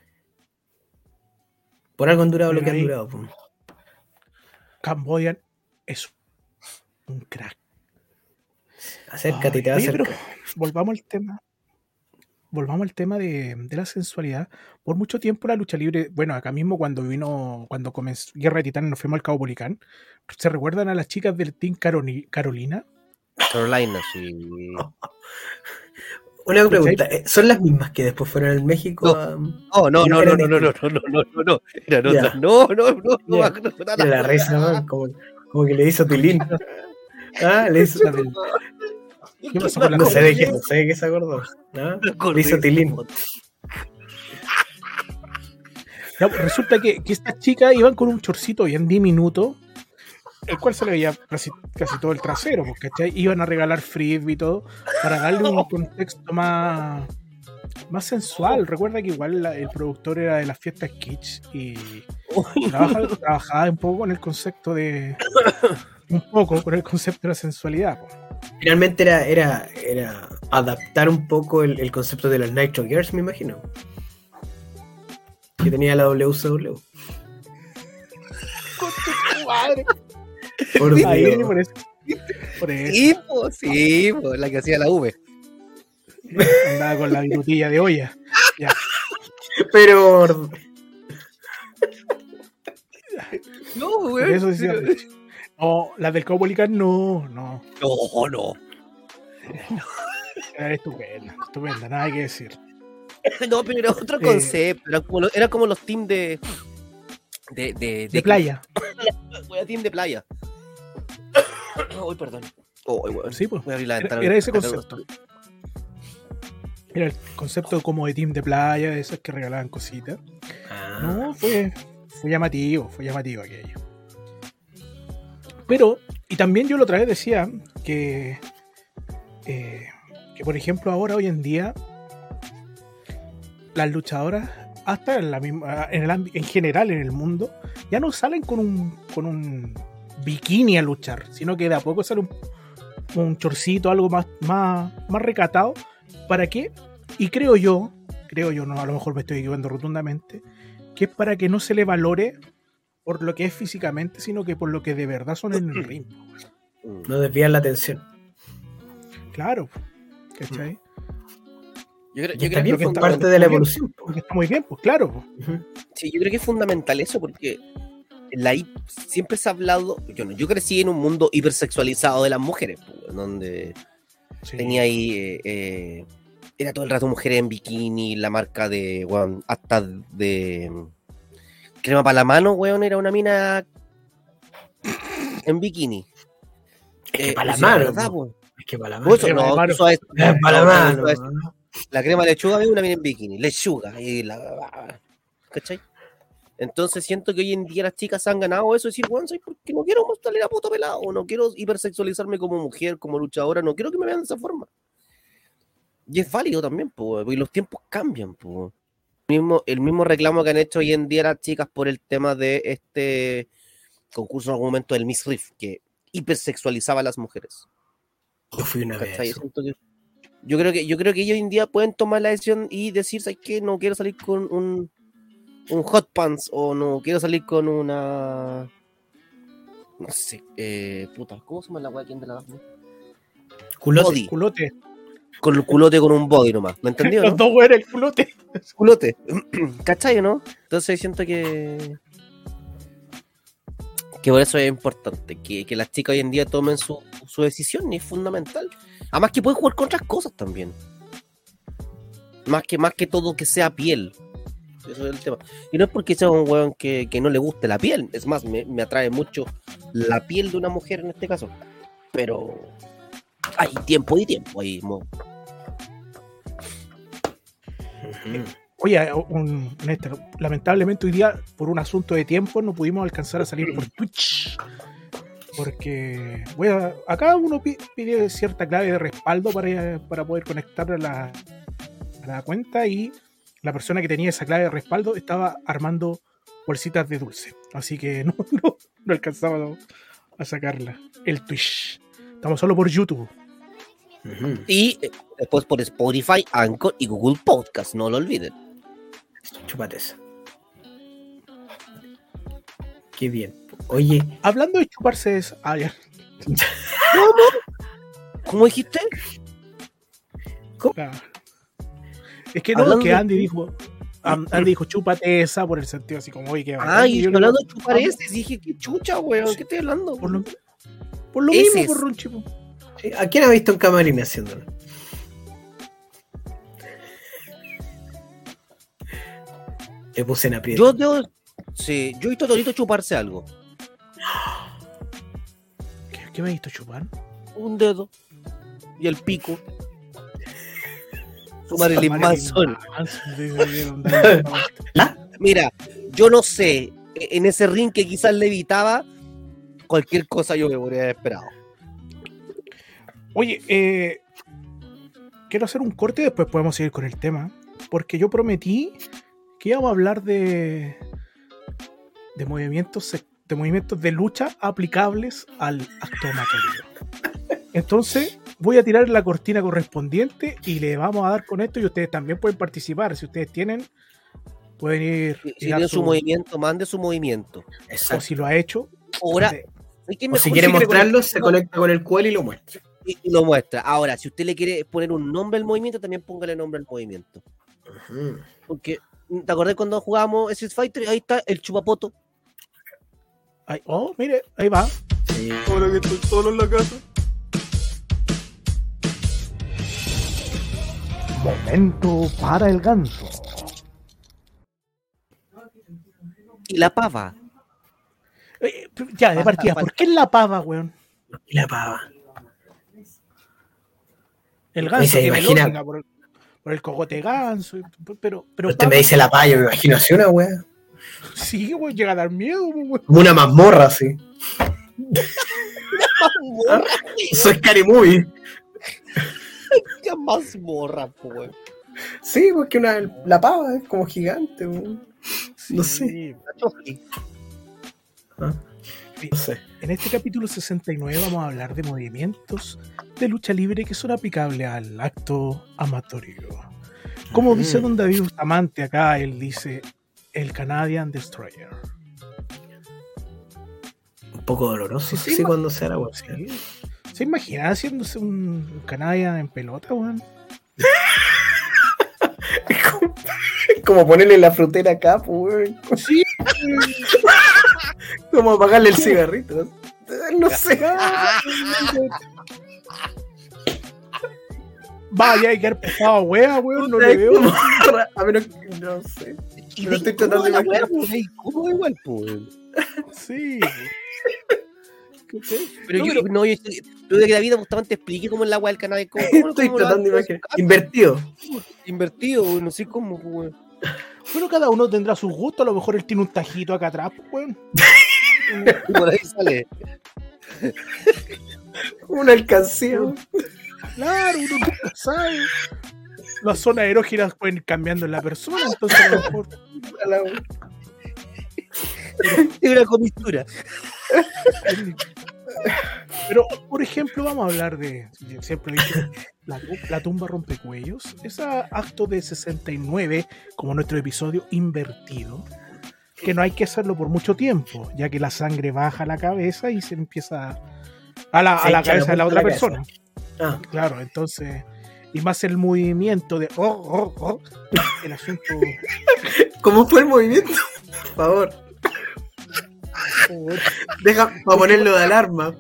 Por algo han durado lo que Pero han durado. po. Cambodian es un crack. Acércate y te Ay, va a acercar. pero volvamos al tema. Volvamos al tema de, de la sensualidad. Por mucho tiempo la lucha libre, bueno, acá mismo cuando vino, cuando comenzó Guerra de Titanes, nos fuimos al Cabo Policán. ¿Se recuerdan a las chicas del Team Caroni- Carolina? Carolina, sí. Una pregunta, ¿eh, ¿son las mismas que después fueron en México? No. Oh, no, no, no, no, no, no, no, no, no, no, no. Eran otras. No, no, no, no, no, la ¿no? como, como que le hizo Tilín. Ah, le hizo. ¿Qué pasó con la No sé de qué, no sé de qué se acordó. ¿no? Risa. Tilín. Pues, resulta que, que estas chicas iban con un chorcito bien diminuto, el cual se le veía casi, casi todo el trasero, pues, ¿cachai? Iban a regalar frisbee y todo, para darle un contexto más, más sensual. Recuerda que igual la- el productor era de las fiestas Kitsch y trabaja- trabajaba un poco con el concepto de. Un poco con el concepto de la sensualidad. pues. Finalmente era, era, era adaptar un poco el, el concepto de los Nitro Girls, me imagino. Que tenía la WCW. Por Ahí, Dios. por eso. Por eso Sí, pues, sí, pues, la que hacía la V. andaba con la virutilla de olla. Pero No, güey. eso decía. No, las del Caupolicán no, no. No, no. Era estupenda, estupenda, nada que decir. No, pero era otro Eh. concepto. Era como, lo- era como los teams de. De, de, De playa. Wea, team de playa. Uy, perdón. Oh, weón. Sí, pues. Voy a abrir la Era, ventana. era ese Acá- concepto. Era el concepto como de team de playa, de esos que regalaban cositas. Ah, No, fue, fue llamativo, fue llamativo aquello. Pero, y también yo la otra vez decía que, eh, que por ejemplo, ahora, hoy en día, las luchadoras, hasta en, la misma, en, el en general en el mundo, ya no salen con un, con un bikini a luchar, sino que de a poco sale un, un chorcito, algo más, más, más recatado. ¿Para qué? Y creo yo, creo yo, no, a lo mejor me estoy equivocando rotundamente, que es para que no se le valore por lo que es físicamente, sino que por lo que de verdad son en el ring. Mm. no desvían la atención. Claro, ¿cachai? Yo creo, yo está creo bien, que que es parte de la evolución. po. Porque está muy bien, pues claro. Sí, yo creo que es fundamental eso porque la siempre se ha hablado. Yo, no, yo crecí en un mundo hipersexualizado de las mujeres, pues, donde Sí. tenía ahí. eh, eh, era todo el rato mujeres en bikini, la marca de. hasta de. Crema para la mano, weón, era una mina en bikini. Es que Eh, para la mano. Es que para la mano. eso, crema no, mano. Es para la no, mano. la crema de lechuga es una mina en bikini, lechuga, y la, ¿cachai? Entonces siento que hoy en día las chicas han ganado eso, decir, bueno, ¿sabes por qué no quiero mostrarle la puta pelado? No quiero hipersexualizarme como mujer, como luchadora, no quiero que me vean de esa forma. Y es válido también, pues, porque los tiempos cambian, pues. Mismo, el mismo reclamo que han hecho hoy en día las chicas por el tema de este concurso en algún momento del Miss Riff, que hipersexualizaba a las mujeres. Yo fui una ¿cachai? vez. Yo creo que yo creo que ellos hoy en día pueden tomar la decisión y decir, ¿sabes qué? No quiero salir con un un hot pants o no quiero salir con una no sé, eh, puta, ¿cómo se llama la weá? ¿Quién de la da? Culote. Culote. Con el culote con un body nomás, ¿me entendió? Los No? dos güeyes el culote. Culote. ¿Cachai, no? Entonces siento que. Que por eso es importante, que, que las chicas hoy en día tomen su, su decisión, y es fundamental. Además que pueden jugar con otras cosas también. Más que, más que todo que sea piel. Eso es el tema. Y no es porque sea un weón que, que no le guste la piel. Es más, me, me atrae mucho la piel de una mujer en este caso. Pero hay tiempo y tiempo. Ujú. Oye, un- Néstor, lamentablemente hoy día, por un asunto de tiempo, no pudimos alcanzar a salir por Twitch. Porque acá uno pi- pide cierta clave de respaldo para, para poder conectar a la, a la cuenta y la persona que tenía esa clave de respaldo estaba armando bolsitas de dulce. Así que no, no, no alcanzaba a sacarla. El Twitch. Estamos solo por YouTube. Y eh, después por Spotify, Anchor y Google Podcast, no lo olviden. Chúpate esa. Qué bien. Oye, Hablando de chuparse esa. Ah, ya. ¿Cómo dijiste? Ah. Es que no, Hablando que de- Andy dijo. Am- Andy dijo, chúpate esa por el sentido así como, oye, que Ay, yo hablando de chupar ese, dije, qué chucha, weón, ¿qué estoy hablando? Por lo, por lo Ese mismo, es. por Ronchi. po. ¿a quién ha visto un camarín haciéndolo? Le puse en aprieto. Yo, yo, sí, yo he visto a Torito chuparse algo. ¿Qué, qué me ha visto chupar? Un dedo y el pico. Su Marilyn Manson. Mira, yo no sé, e- en ese ring que quizás le evitaba, cualquier cosa yo me haber esperado. Oye, eh, quiero hacer un corte y después podemos seguir con el tema. Porque yo prometí que íbamos a hablar de, de movimientos de movimientos de lucha aplicables al acto amatorio. Entonces, voy a tirar la cortina correspondiente y le vamos a dar con esto y ustedes también pueden participar. Si ustedes tienen, pueden ir. Si, tiene su su- movimiento, mande su movimiento. o Exacto. si lo ha hecho. Ahora, ¿sabes qué O mejor si quiere mostrarlo, se conecta con el cual y lo muestra. y y lo muestra. Ahora, si usted le quiere poner un nombre al movimiento, también póngale nombre al movimiento. Porque, ¿te acordás cuando jugábamos Street Fighter? Ahí está el chupapoto. ay, oh, mire, ahí va. Sí. Ahora que estoy solo en la casa. Momento para el ganso. Y la pava. Eh, ya, de partida, ¿por qué es la pava, weón? Y la pava. El ganso se imagina- lógica por el, por el cogote ganso, pero, pero Usted me dice la pava, yo me imagino así una wea. Sí, weón, llega a dar miedo, weón. Una mazmorra así. Soy Scary Movie. Ya más morra, po, weón. Sí, porque una, la pava es como gigante. weón. No sé. Ah, No sé. En este capítulo 69 vamos a hablar de movimientos de lucha libre que son aplicables al acto amatorio. Como Mm. dice Don David Bustamante acá, él dice el Canadian Destroyer. Un poco doloroso, Sí, sí, cuando sea la wea. Sí. ¿Se imagina haciéndose un Canadian en pelota, weón? Es como, es como ponerle la frutera acá, pues, weón. Sí, Como apagarle el cigarrito. No sé. Vaya, hay que haber pesado wea, weón, no le veo. A menos que no sé. De estoy tratando de imaginar. de incómoda igual, po, weón. Sí. Pero No, yo, pero- no, yo, estoy- yo de que David justamente explique cómo es la weá del canal. Cómo, cómo, Estoy cómo tratando de imaginar. Invertido. Invertido, weón, no sé cómo, po, weón. Bueno, cada uno tendrá sus gustos, a lo mejor él tiene un tajito acá atrás, pues, weón. Y por ahí sale. Una alcancía. Claro, uno nunca sabe. Las zonas erógenas pueden ir cambiando en la persona, entonces a lo mejor. A la wea. Es una comistura. Pero, por ejemplo, vamos a hablar de. Siempre he dicho, la, la tumba rompecuellos. Ese acto de 69, como nuestro episodio invertido, que no hay que hacerlo por mucho tiempo, ya que la sangre baja a la cabeza y se empieza a la, a la cabeza de la otra la persona. Ah, Claro, entonces. Y más el movimiento de. oh, oh, oh, el asunto. ¿Cómo fue el movimiento? Por favor. Deja para ponerlo de alarma.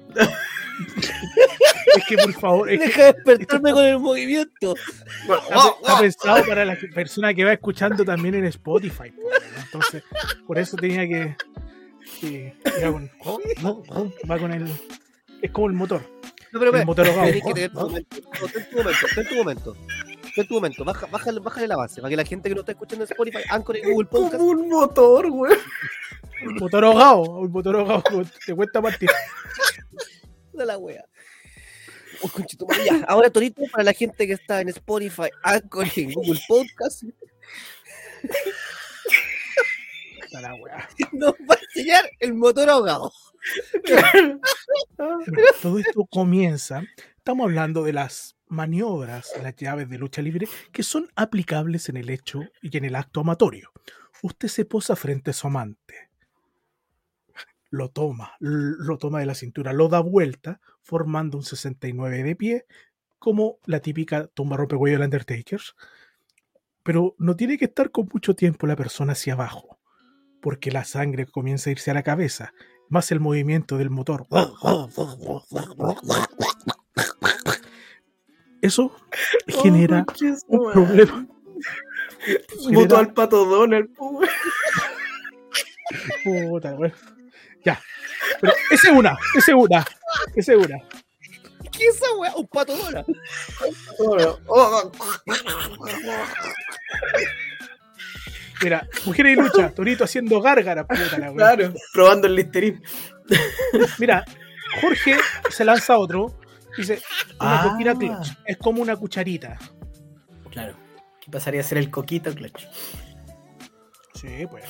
Es que, por favor, es Deja de despertarme con el movimiento. está, está pensado para la persona que va escuchando también en Spotify. po, Entonces, por eso tenía que. que- va con, oh, oh, oh, va con el. Es como el motor. No, pero, El pero, motor tener tu momento. Ten tu momento, ten tu momento. Baja, bájale, bájale la base para que la gente que no está escuchando en Spotify, Anchor y Google Podcast, Como un motor, güey. Un motor ahogado. Un motor ahogado. Te cuesta partir. de la wea. Oh, ya. Ahora, Torito, para la gente que está en Spotify, Anchor y en Google Podcast, la wea. nos va a enseñar el motor ahogado. Todo esto comienza. Estamos hablando de las maniobras, las llaves de lucha libre que son aplicables en el hecho y en el acto amatorio. Usted se posa frente a su amante, lo toma, lo toma de la cintura, lo da vuelta, formando un 69 de pie, como la típica tumba rompecuello del Undertaker. Pero no tiene que estar con mucho tiempo la persona hacia abajo, porque la sangre comienza a irse a la cabeza más el movimiento del motor. Eso genera un problema. Votó al pato Donald. Puta, güey. Ya. Pero esa es una, esa es una, esa es una. ¿Qué es esa wea? Un pato dora. Oh, Mira, mujeres y lucha, Torito haciendo gárgara, puta la güey. Claro, probando el listerín. Mira, Jorge se lanza otro. Dice, una Ah. coquina clutch. Es como una cucharita. Claro. ¿Qué pasaría a ser el coquito clutch? Sí, pues.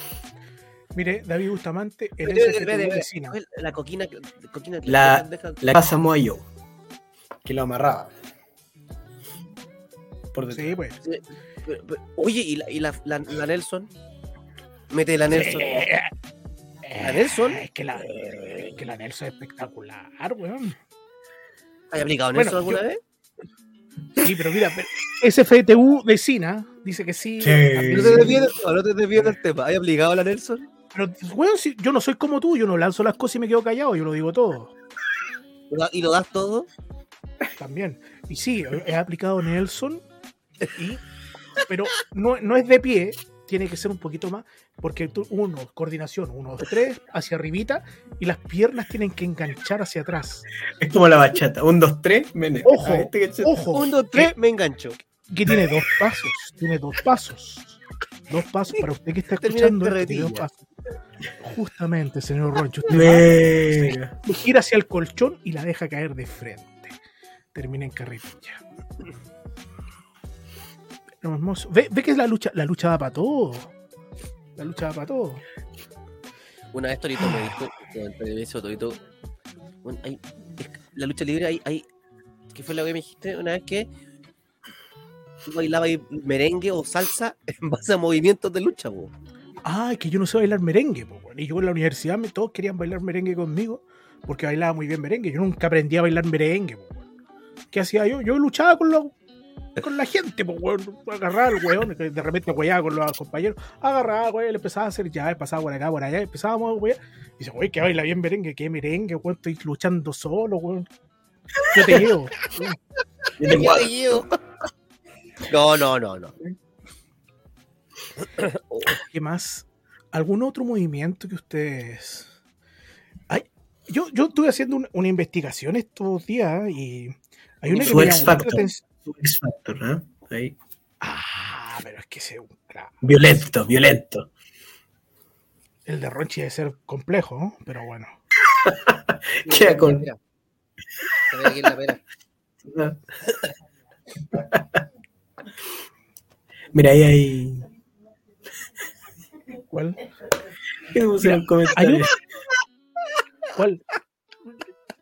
Mire, David Bustamante, el espérate, espérate. vecina. La coquina. coquina La- La casa Moyo. Que lo amarraba. Por detrás. Sí, pues. pero- pero- Oye, ¿y la, y la, la, la Nelson? Mete la Nelson. ¿La Nelson? Es que la, es que la Nelson es espectacular, weón. ¿Has aplicado Bueno, Nelson alguna yo- vez? Sí, pero mira, SFTU vecina dice que sí. Sí. No te desvíes del tema, no te desvíes del tema. ¿Has aplicado la Nelson? Pero, weón, si- yo no soy como tú, yo no lanzo las cosas y me quedo callado, yo lo digo todo. ¿Lo da- ¿Y lo das todo? También. Y sí, he aplicado Nelson, y, pero no, no es de pie, tiene que ser un poquito más, porque tú, uno, coordinación, uno, dos, tres, hacia arribita, y las piernas tienen que enganchar hacia atrás. Es como la bachata. Un, dos, tres, mene. Ojo, Ah, este. Ojo, Un, dos, tres, me engancho. que tiene dos pasos, tiene dos pasos. Dos pasos para usted que está escuchando. esto, tiene dos carretilla. pasos. Justamente, señor Roncho, usted va, gira hacia el colchón y la deja caer de frente. Termina en carretilla. Hermoso. Ve, ve que la lucha, la lucha va para todo. La lucha va para todo. Una vez Torito me dijo, me Torito, bueno, hay, es la lucha libre hay, hay, ¿qué fue lo que me dijiste una vez que tú bailabas merengue o salsa en base a movimientos de lucha, po? Ah, es que yo no sé bailar merengue. Y yo en la universidad me, todos querían bailar merengue conmigo porque bailaba muy bien merengue. Yo nunca aprendí a bailar merengue. ¿Qué hacía yo? Yo luchaba con, los- con la gente. po, weón. Agarraba al weón, que de repente weaba con los compañeros. Agarraba, weón, le empezaba a hacer ya, pasaba por acá, por allá. Empezábamos a. Y dice, weón, que baila bien merengue. ¿Qué merengue, weón? Estoy luchando solo, weón. Yo te llevo. weón. Yo te Yo guardo. te llevo. No, no, no, no. ¿Qué más? ¿Algún otro movimiento que ustedes... Ay, yo, yo estuve haciendo un- una investigación estos días y hay una que me llamó mucho la atención. X Factor, ¿eh? Ahí. Ah, pero es que claro, Violento, violento. el de Ronchi debe ser complejo, ¿no? pero bueno. Queda con- Mira, se ve aquí en la pera. Mira, ahí hay. ¿Cuál? ¿Qué puse en el Hay comentario? un- ¿Cuál?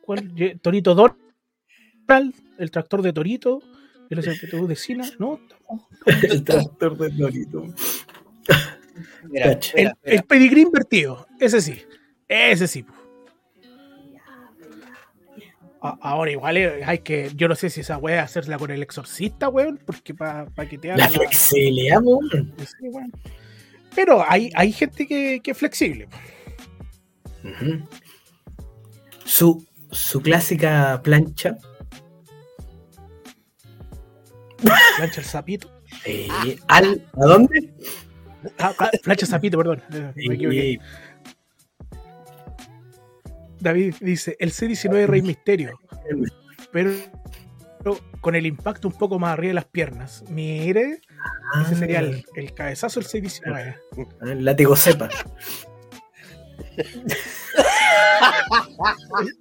¿Cuál? Torito Donald, el tractor de Torito, el SPTU de Sina, ¿no? El tractor de Dorito. Mira. El, mira, el pedigrí invertido, ese sí, ese sí. Ahora igual eh, hay que, yo no sé si esa weá hacerla con el exorcista, weón, porque para que te haga La la- flexibilidad, po. sí, weón. Pero hay, hay gente que, que es flexible. po. Ujú. Su, su clásica plancha. Plancha el sapito. eh, al, ¿A dónde? Ah, ah, plancha el sapito, perdón. eh, me equivoqué. David dice, el C-19 Rey Misterio, pero, con el impacto un poco más arriba de las piernas. Mire, ese sería el, el cabezazo del C-19. Ah, el látigo cepa.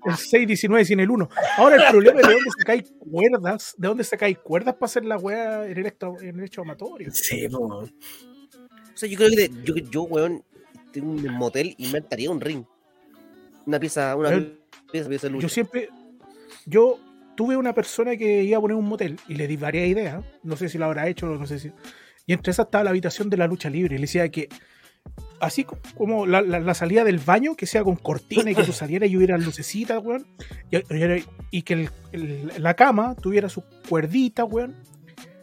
El 619 sin el 1. Ahora el problema es de dónde sacáis cuerdas, de dónde sacáis cuerdas para hacer la weá en el, electro, en el hecho amatorio. Sí, po. O sea, yo creo que de- yo, yo, weón, tengo un motel inventaría un ring. Una pieza, una pieza, pieza de lucha. Yo siempre, yo tuve una persona que iba a poner un motel y le di varias ideas, no sé si lo habrá hecho, no sé si... Y entre esas estaba la habitación de la lucha libre. Y le decía que, así co- como la, la- la salida del baño, que sea con cortina y que tú salieras y hubiera lucecitas, weón. Y, y- y que el- el- la cama tuviera su cuerdita, weón.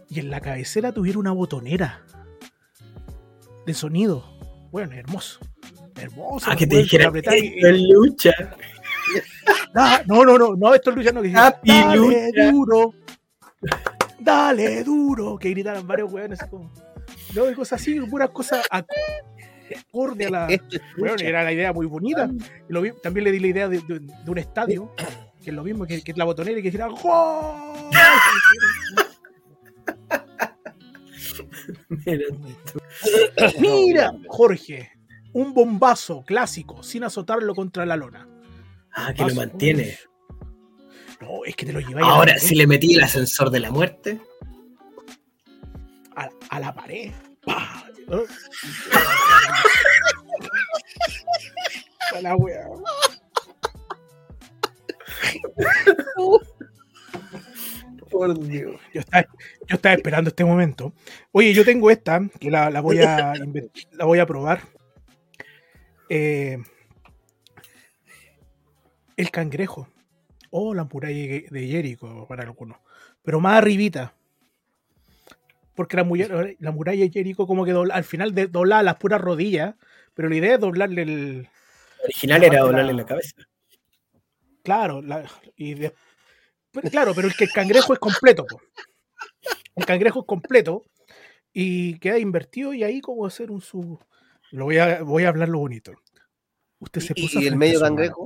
Y en la cabecera tuviera una botonera de sonido. Bueno, hermoso. Hermoso. Ah, que te weón, dijera, y- esto es lucha. Ah, no, no, no, no, esto es lucha no que Dale lucha". duro. Dale duro. Que gritaran varios weones como. No, cosas así, puras cosas acorde a la. Era la idea muy bonita. Y lo vi- también le di la idea de, de- de un estadio, que es lo mismo que, que la botonera y que dijera ¡Gol! Mira, Jorge, un bombazo clásico sin azotarlo contra la lona. Ah, que lo mantiene. No, es que te lo lleváis Ahora, si le metí el ascensor de la muerte. a, a la pared. ¡Pah! La. Por Dios. Yo estaba, yo estaba esperando este momento. Oye, yo tengo esta, que la, la voy, a, la voy a probar. Eh, el cangrejo. O la muralla de Jericho para algunos. Pero más arribita. Porque la, muralla- la muralla de Jericho como que dobla- al final de, doblaba las puras rodillas. Pero la idea es doblarle el... original era doblarle la cabeza. Claro, la- y de- pero claro, pero el que el cangrejo es completo. po. El cangrejo es completo y queda invertido y ahí como hacer un su. Lo voy a, voy a hablar lo bonito. Usted se Y- puso y el frente a medio cangrejo.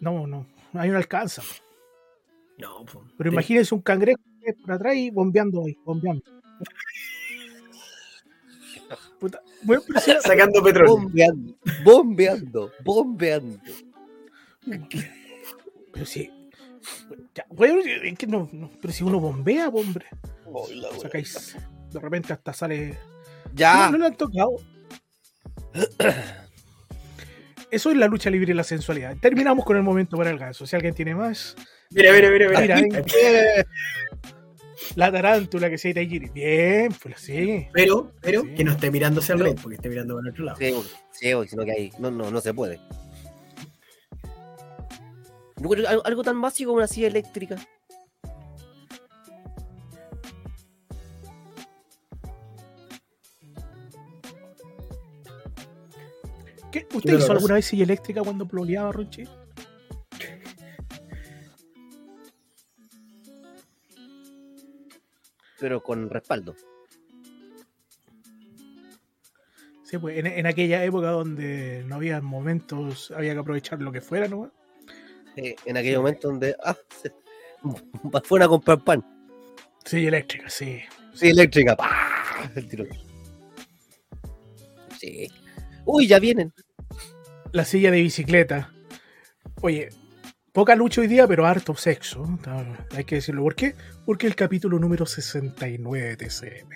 No, no, ahí no alcanza. No, po. Pero Sí. imagínese un cangrejo por atrás y bombeando ahí, bombeando. Puta, si- Sacando petróleo. Bombeando, bombeando, bombeando. pero si. ya, bueno, es que no, no, pero si uno bombea, hombre. Sacáis. De repente hasta sale. Ya, No, no le han tocado. Eso es la lucha libre y la sensualidad. Terminamos con el momento para el ganso. Si alguien tiene más, Mira, mira, mira, mira. Mira, aquí. La tarántula que se Taijiri. Bien, pues sí. Pero, pero, Sí. que no esté mirándose al rey, porque esté mirando para otro lado. Sí, porque- sí, porque si no que hay, no, no, no se puede. Yo creo que algo, algo tan básico como una silla eléctrica. ¿Usted hizo alguna vez silla eléctrica cuando ploleaba, Ronchi? Pero con respaldo. Sí, pues en, en aquella época donde no había momentos, había que aprovechar lo que fuera, ¿no? Eh, en aquel momento donde ah, se- fueron a comprar pan. Silla eléctrica, sí. Sí, eléctrica. ¡pah! El tiro. Sí. Uy, ya vienen. La silla de bicicleta. Oye, poca lucha hoy día, pero harto sexo. Ah, Hay que decirlo. ¿Por qué? Porque el capítulo número 69 de TCM.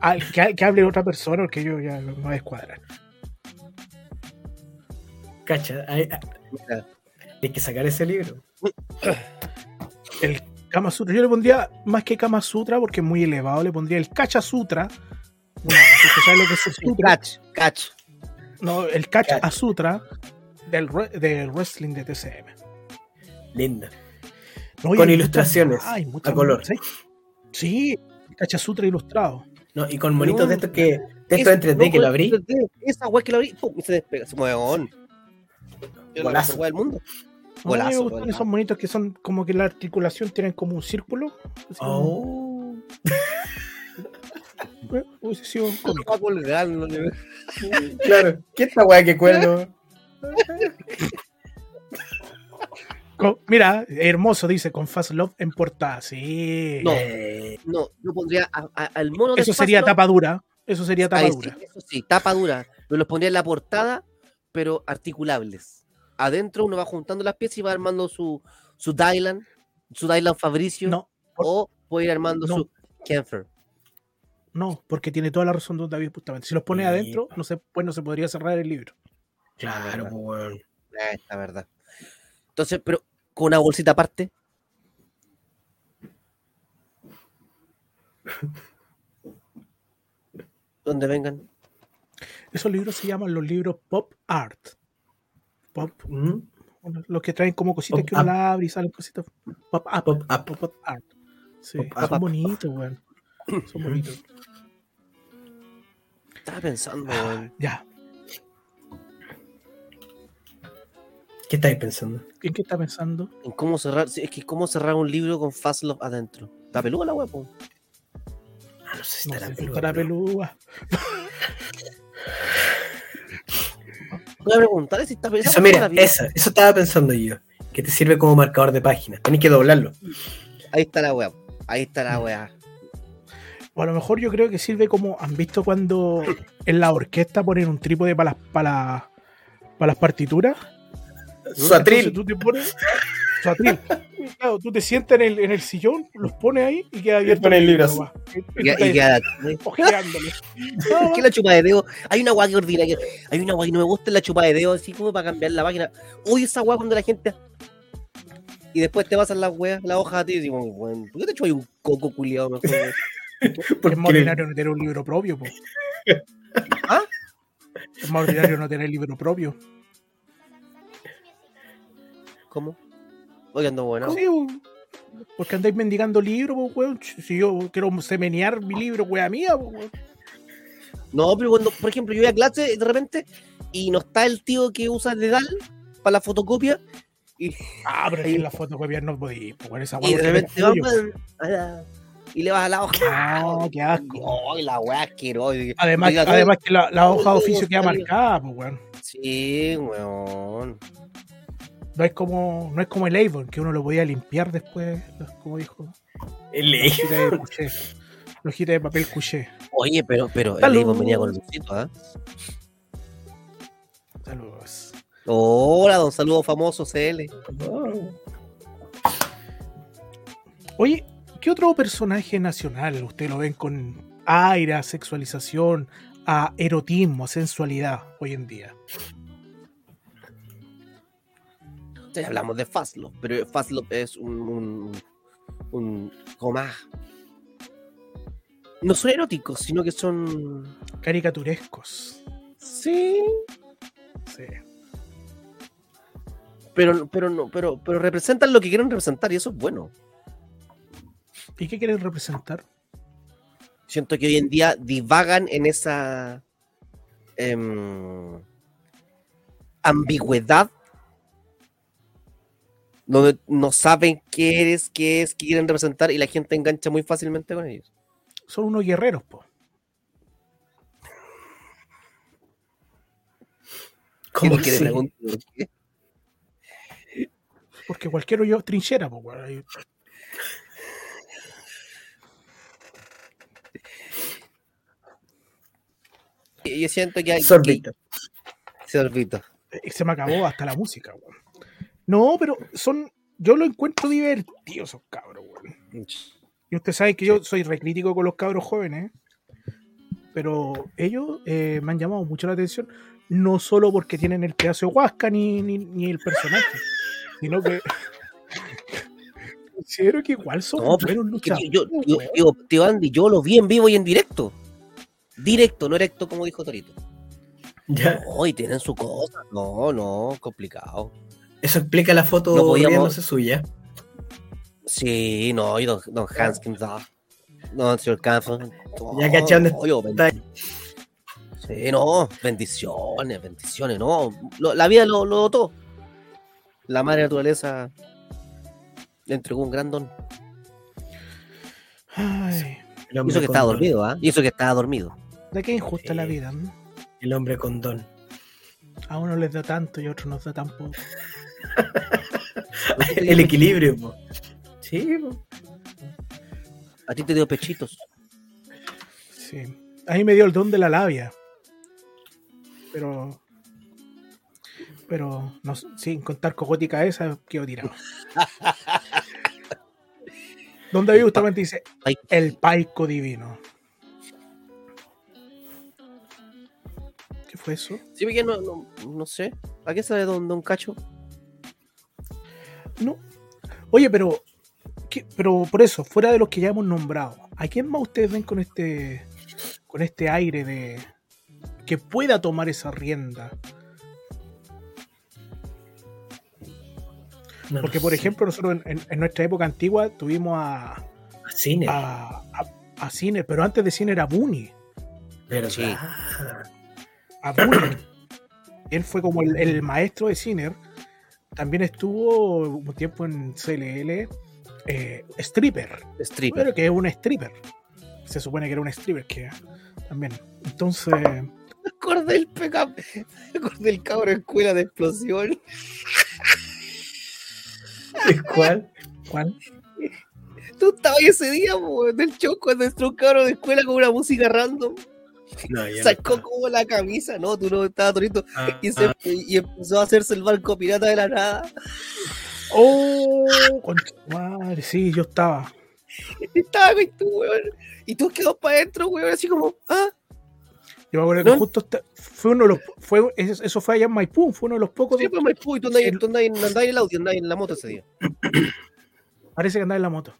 Al- que, que hable otra persona, porque yo ya me voy a descuadrar. Cacha, hay, hay que sacar ese libro. El Kama Sutra. Yo le pondría, más que Kama Sutra, porque es muy elevado, le pondría el Kacha Sutra. Bueno, ¿usted sabe lo que es el sutra? Catch, catch. No, el Kacha Catch. Sutra del, del wrestling de TCM. Linda. No, Con ilustraciones, muchas- hay muchas- a color. ¿sí? Sí, el Kacha Sutra ilustrado. No, y con monitos No, de estos que. De estos en 3D que lo abrí. Esa weá que lo abrí, pum, se despega. Se mueve Es la Golazo. del mundo. No, a mí me Golazo, gustan golazo. esos monitos que son como que la articulación tienen como un círculo. Así como- Oh. Hubiese sido no Claro. ¿Qué esta weá que cuelgo? Mira, hermoso, dice, con Fast Love en portada. Sí. No. No, yo pondría a- a- al mono de Eso sería Fast Love, tapa dura. Eso sería tapa ahí dura. sí, eso sí, tapa dura. Pero los pondría en la portada, pero articulables. Adentro uno va juntando las piezas y va armando su, su Dylan, su Dylan Fabricio, No, por- o puede ir armando No. su Kenfer. no, porque tiene toda la razón don David, justamente. Si los pone Sí. adentro, no se, pues no se podría cerrar el libro. Claro, pues, weón. Esta verdad. Entonces, pero con una bolsita aparte. Donde vengan. Esos libros se llaman los libros Pop Art. Pop, Mm, bueno, los que traen como cositas Pop que uno up. la abre y salen cositas. Pop Up. Pop up. Pop Art. Sí, Pop son up. bonitos, weón. Son bonitos. Estaba pensando, Ah. Ya. ¿Qué estáis pensando? ¿En qué está pensando? en cómo cerrar. Es que cómo cerrar un libro con Fast Love adentro. Está peluda la huevo. Ah, no sé si No estará pero- pelúa. Voy a preguntarle si está peluda. Eso, mira, eso, eso estaba pensando yo. Que te sirve como marcador de página. Tenés que doblarlo. Ahí está la weá. Ahí está la weá. O a lo mejor yo creo que sirve como. ¿Han visto cuando en la orquesta ponen un trípode para las, para, para las partituras? Su atril. Tú te pones. Su atril. Claro, tú te sientas en el, en el sillón, los pones ahí y queda abierto. pones el libro así. Y- Y, y y queda- ojeándole. ¿Qué es la chupa de dedo? Hay una weá que ordina hay una que no me gusta en la chupa de dedo, así como para cambiar la página. Oye, esa weá cuando la gente. Y después te pasan las weas, las hojas a ti y decimos, weón, ¿por qué te chupas un coco culiado mejor? Porque Es más ordinario no tener un libro propio, po. ¿Ah? Es más ordinario no tener libro propio. ¿Cómo? Oye, ando bueno. Sí, po. porque andáis mendigando libros, weón. Si yo quiero semenear mi libro, weá mía, weón. No, pero cuando, por ejemplo, yo voy a clase de repente y no está el tío que usa el dedal para la fotocopia y, Ah, pero es que en la fotocopia no podéis, po, weón. Esa y de repente es va, tuyo. weón, a la- y le vas a la hoja. No, qué asco. Ay, la weá asquerosa. Además, Oiga, además que la, la hoja de oficio queda marcada, pues, weón. Sí, weón. No es como, no es como el Avon, que uno lo podía limpiar después, como dijo. El La hojita de de papel cuché. Oye, pero, pero el libro venía con lucito, ¿ah? Saludos. Hola, don saludo famoso CL. Oye, ¿qué otro personaje nacional usted lo ven con aire, a sexualización, a erotismo, a sensualidad hoy en día? Hablamos de Fastlop, pero Fastlop es un, un, un más. No son eróticos, sino que son. Caricaturescos. Sí. Sí. Pero, pero no, pero, pero representan lo que quieren representar y eso es bueno. ¿Y qué quieren representar? Siento que hoy en día divagan en esa em, ambigüedad donde no saben qué eres, qué es, qué quieren representar y la gente engancha muy fácilmente con ellos. Son unos guerreros, po. ¿Cómo ¿Quieres que por qué? Porque cualquier hoyo trinchera, po, Yo siento que hay Sorbito. que- sorbito. y se me acabó hasta la música, weón. No, pero son. Yo lo encuentro divertido esos cabros, weón. Y usted sabe que yo soy recrítico con los cabros jóvenes. Pero ellos eh, me han llamado mucho la atención. no solo porque tienen el pedazo de Huasca ni, ni, ni el personaje, sino que considero que igual son No, buenos luchadores. yo, yo, yo, tío Andy, yo lo vi en vivo y en directo. Directo, no erecto, como dijo Torito. Ya. No, y tienen su cosa. No, no, complicado. Eso explica la foto No podíamos- suya. Sí, no, y don, don Hanskin, no. No, señor Canfo. Ya caché dónde no, Sí, no, bendiciones, bendiciones, no. Lo- la vida lo, lo dotó. La madre naturaleza le entregó un gran don. Ay, El Y hombre eso que con estaba don. dormido, ¿ah? Y eso que estaba dormido. de qué injusta Sí. la vida. ¿no? El hombre con don. A uno les da tanto y a otros nos da tan poco. El equilibrio, po. Sí, po. A ti te dio pechitos. Sí. A mí me dio el don de la labia. Pero. Pero no, sin contar cogótica esa, quedo tirado. Don David justamente dice. El paico divino. ¿Qué fue eso? Sí, porque no, no, no sé. ¿A qué sabe don, don Cacho? No. Oye, pero. ¿qué- Pero por eso, fuera de los que ya hemos nombrado, ¿a quién más ustedes ven con este. con este aire de. que pueda tomar esa rienda? No Porque, por sé. ejemplo, nosotros en, en- en nuestra época antigua tuvimos a, A Cine. a, a- a Cine, pero antes de Cine era Bunny. ¿Verdad? sí. A. Él fue como el, el maestro de Ciner. También estuvo un tiempo en CLL. eh, stripper. Stripper. Pero que es un stripper. Se supone que era un stripper que también. Entonces. Me acordé del pecado. Me acordé del cabro de escuela de explosión. ¿Cuál? ¿Cuál? Tú estabas ahí ese día, po, del show cuando entró un cabro de escuela con una música random. No, ya no Sacó como la camisa, no, tú no estabas torito. Ah, Y, se- ah, y empezó a hacerse el barco pirata de la nada. ¡Oh! madre, sí, yo estaba. Y estaba con tú, weón. Y tú quedó para adentro, weón, así como, ah, Yo me acuerdo que justo esta- fue uno de los. Fue, eso fue allá en Maipú, fue uno de los pocos. sí, fui, tú andabas El- tú en, andabas en el audio, andabas en la moto ese día. Parece que andaba en la moto.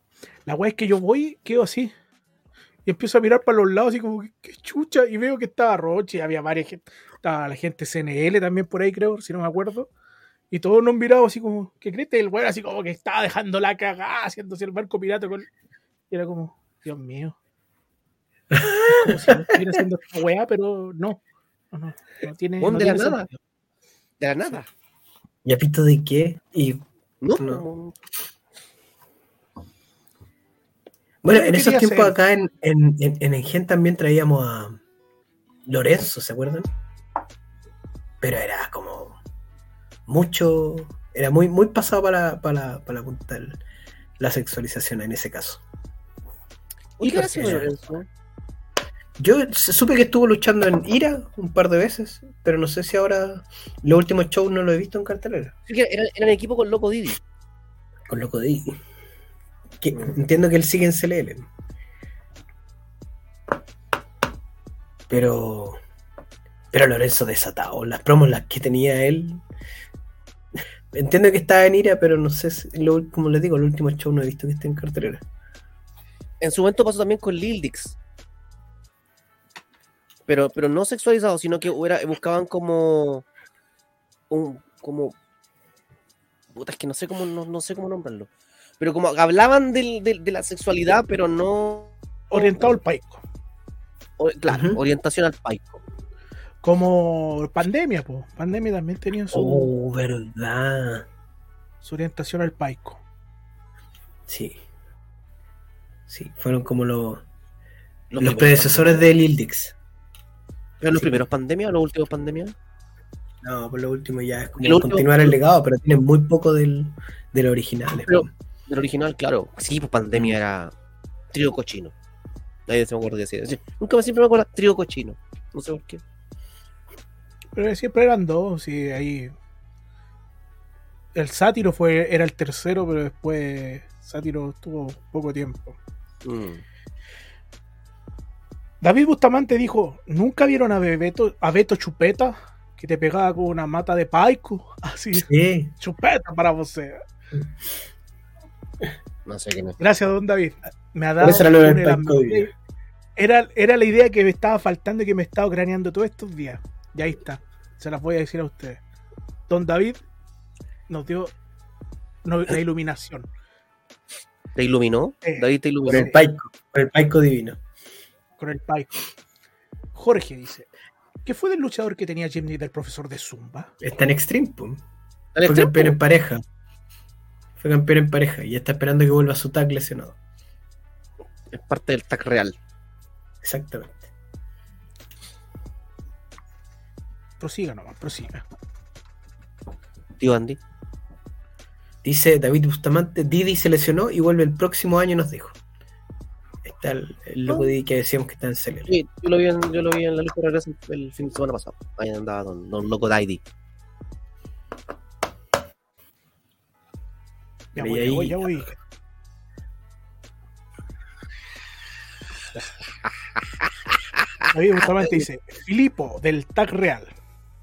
La weá es que yo voy, quedo así. Y empiezo a mirar para los lados, así como, qué chucha. Y veo que estaba Roche, había varias gente. Estaba la gente CNL también por ahí, creo, si no me acuerdo. Y todos nos miraban así como, ¿qué crees? El weón así como que estaba dejando la cagada, haciéndose el barco pirata con. Y era como, Dios mío. Como si no estuviera haciendo esta weá, pero no. No, no, no tiene. No de la nada. sentido. De la nada. ¿Y a pito de qué? Y No, No. Bueno, ¿Qué en esos tiempos hacer? acá en, en, en, en Engen también traíamos a Lorenzo, ¿se acuerdan? Pero era como mucho, era muy, muy pasado para, para, para apuntar la sexualización en ese caso. Oye, ¿qué hace Lorenzo? Yo supe que estuvo luchando en Ira un par de veces, pero no sé si ahora los últimos shows no lo he visto en cartelera. Era, era en equipo con Loco Didi. Con Loco Di. Entiendo que él sigue en CLL. Pero. Pero Lorenzo desatado. Las promos las que tenía él. Entiendo que estaba en ira, pero no sé como les digo, el último show no he visto que esté en cartelera. En su momento pasó también con Lil Dix. Pero, pero no sexualizado, sino que buscaban como. Un, como. Puta, es que no sé cómo, no sé cómo nombrarlo. Pero como hablaban del- del- de la sexualidad, pero no. Orientado al paico. o- claro, orientación al paico. Como pandemia, pues. Pandemia también tenía su, Oh, verdad. su orientación al paico. Sí. Sí, fueron como los, Los, predecesores de Lil Dix. pandemias. ¿Pero los sí. primeros pandemias o los últimos pandemias? No, por lo último ya es como El último- continuar el legado, pero tienen muy poco del, del original. Pero- Del original, claro. Sí, pues pandemia era trío cochino. Nadie se me acuerda de decir. Sí, Nunca me siempre me acuerdo trío cochino. No sé por qué. Pero siempre eran dos, y ahí. El sátiro fue, era el tercero, pero después sátiro estuvo poco tiempo. Mm. David Bustamante dijo: ¿Nunca vieron a Beto, a Beto Chupeta? que te pegaba con una mata de paico, así, Sí. chupeta para vos. No sé. Gracias, don David. Me ha dado era era, era la idea que me estaba faltando y que me he estado craneando todos estos días. Y ahí está. Se las voy a decir a ustedes. Don David nos dio no- la iluminación. ¿Te iluminó? Eh, David te iluminó. el paico, por el paico divino. con el paico. Jorge dice: ¿Qué fue del luchador que tenía Jimmy del profesor de Zumba? Está en Extreme, pum. ¿Al Fue extremo? campeón en pareja. Fue campeón en pareja y está esperando que vuelva a su tag lesionado. Es parte del tag real. Exactamente. Prosiga nomás, prosiga. Tío Andy. Dice David Bustamante, Didi se lesionó y vuelve el próximo año, nos dijo. Está el, el loco Didi que decíamos que está en CLL. Sí, yo lo vi en, yo lo vi en la lucha de regreso el, fin de semana pasado. Ahí andaba don, don Loco Daidi. Ya voy, ahí- ya voy, ya voy. David Bustamante dice: Filipo del Tag Real.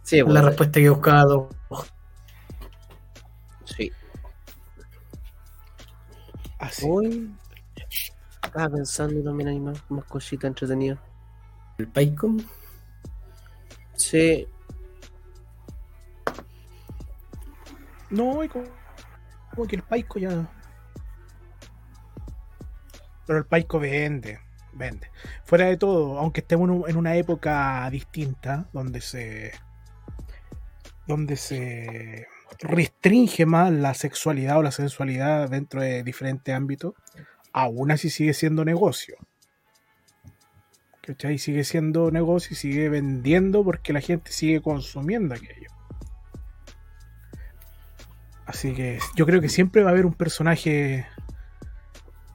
Sí, la bueno, respuesta que buscaba dos. sí. Así. Uy. Estaba pensando también hay más, más cositas entretenidas. El paico. Sí. No, y como, como que el Paico ya. Pero el Paico vende, vende. Fuera de todo, aunque estemos en, un- en una época distinta, donde se. donde se restringe más la sexualidad o la sensualidad dentro de diferentes ámbitos, aún así sigue siendo negocio. ¿Cachai? Sigue siendo negocio y sigue vendiendo porque la gente sigue consumiendo aquello. Así que yo creo que siempre va a haber un personaje.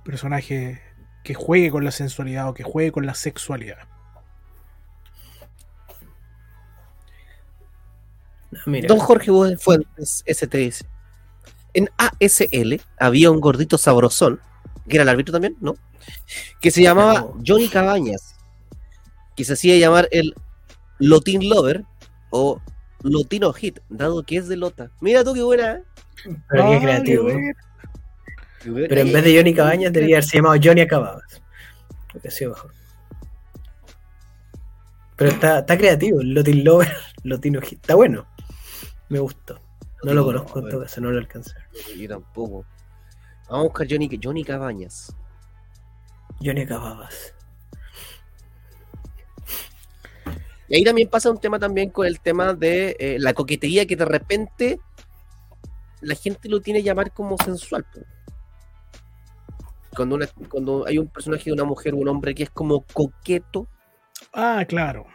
Personaje que juegue con la sensualidad o que juegue con la sexualidad. Mira, Don Jorge Fuentes, STS. En ASL había un gordito sabrosón, que era el árbitro también, ¿no? Que se llamaba. Johnny Cabañas, que se hacía llamar el Lotin Lover o Lotino Hit, dado que es de Lota. Mira tú qué buena, ¿eh? Pero qué creativo. ¿eh? Pero en vez de Johnny Cabañas debería haberse llamado Johnny Acababas. Porque ha sido mejor. Pero está, está creativo, el Lotin Lover, Lotino. Está bueno. Me gustó. No lo conozco en todo caso, no lo alcancé. Yo tampoco. Vamos a buscar Johnny, Johnny Cabañas. Johnny Acababas. Y ahí también pasa un tema también con el tema de eh, la coquetería que de repente la gente lo tiene que llamar como sensual. po. Cuando, una- cuando hay un personaje de una mujer o un hombre que es como coqueto, Ah, claro.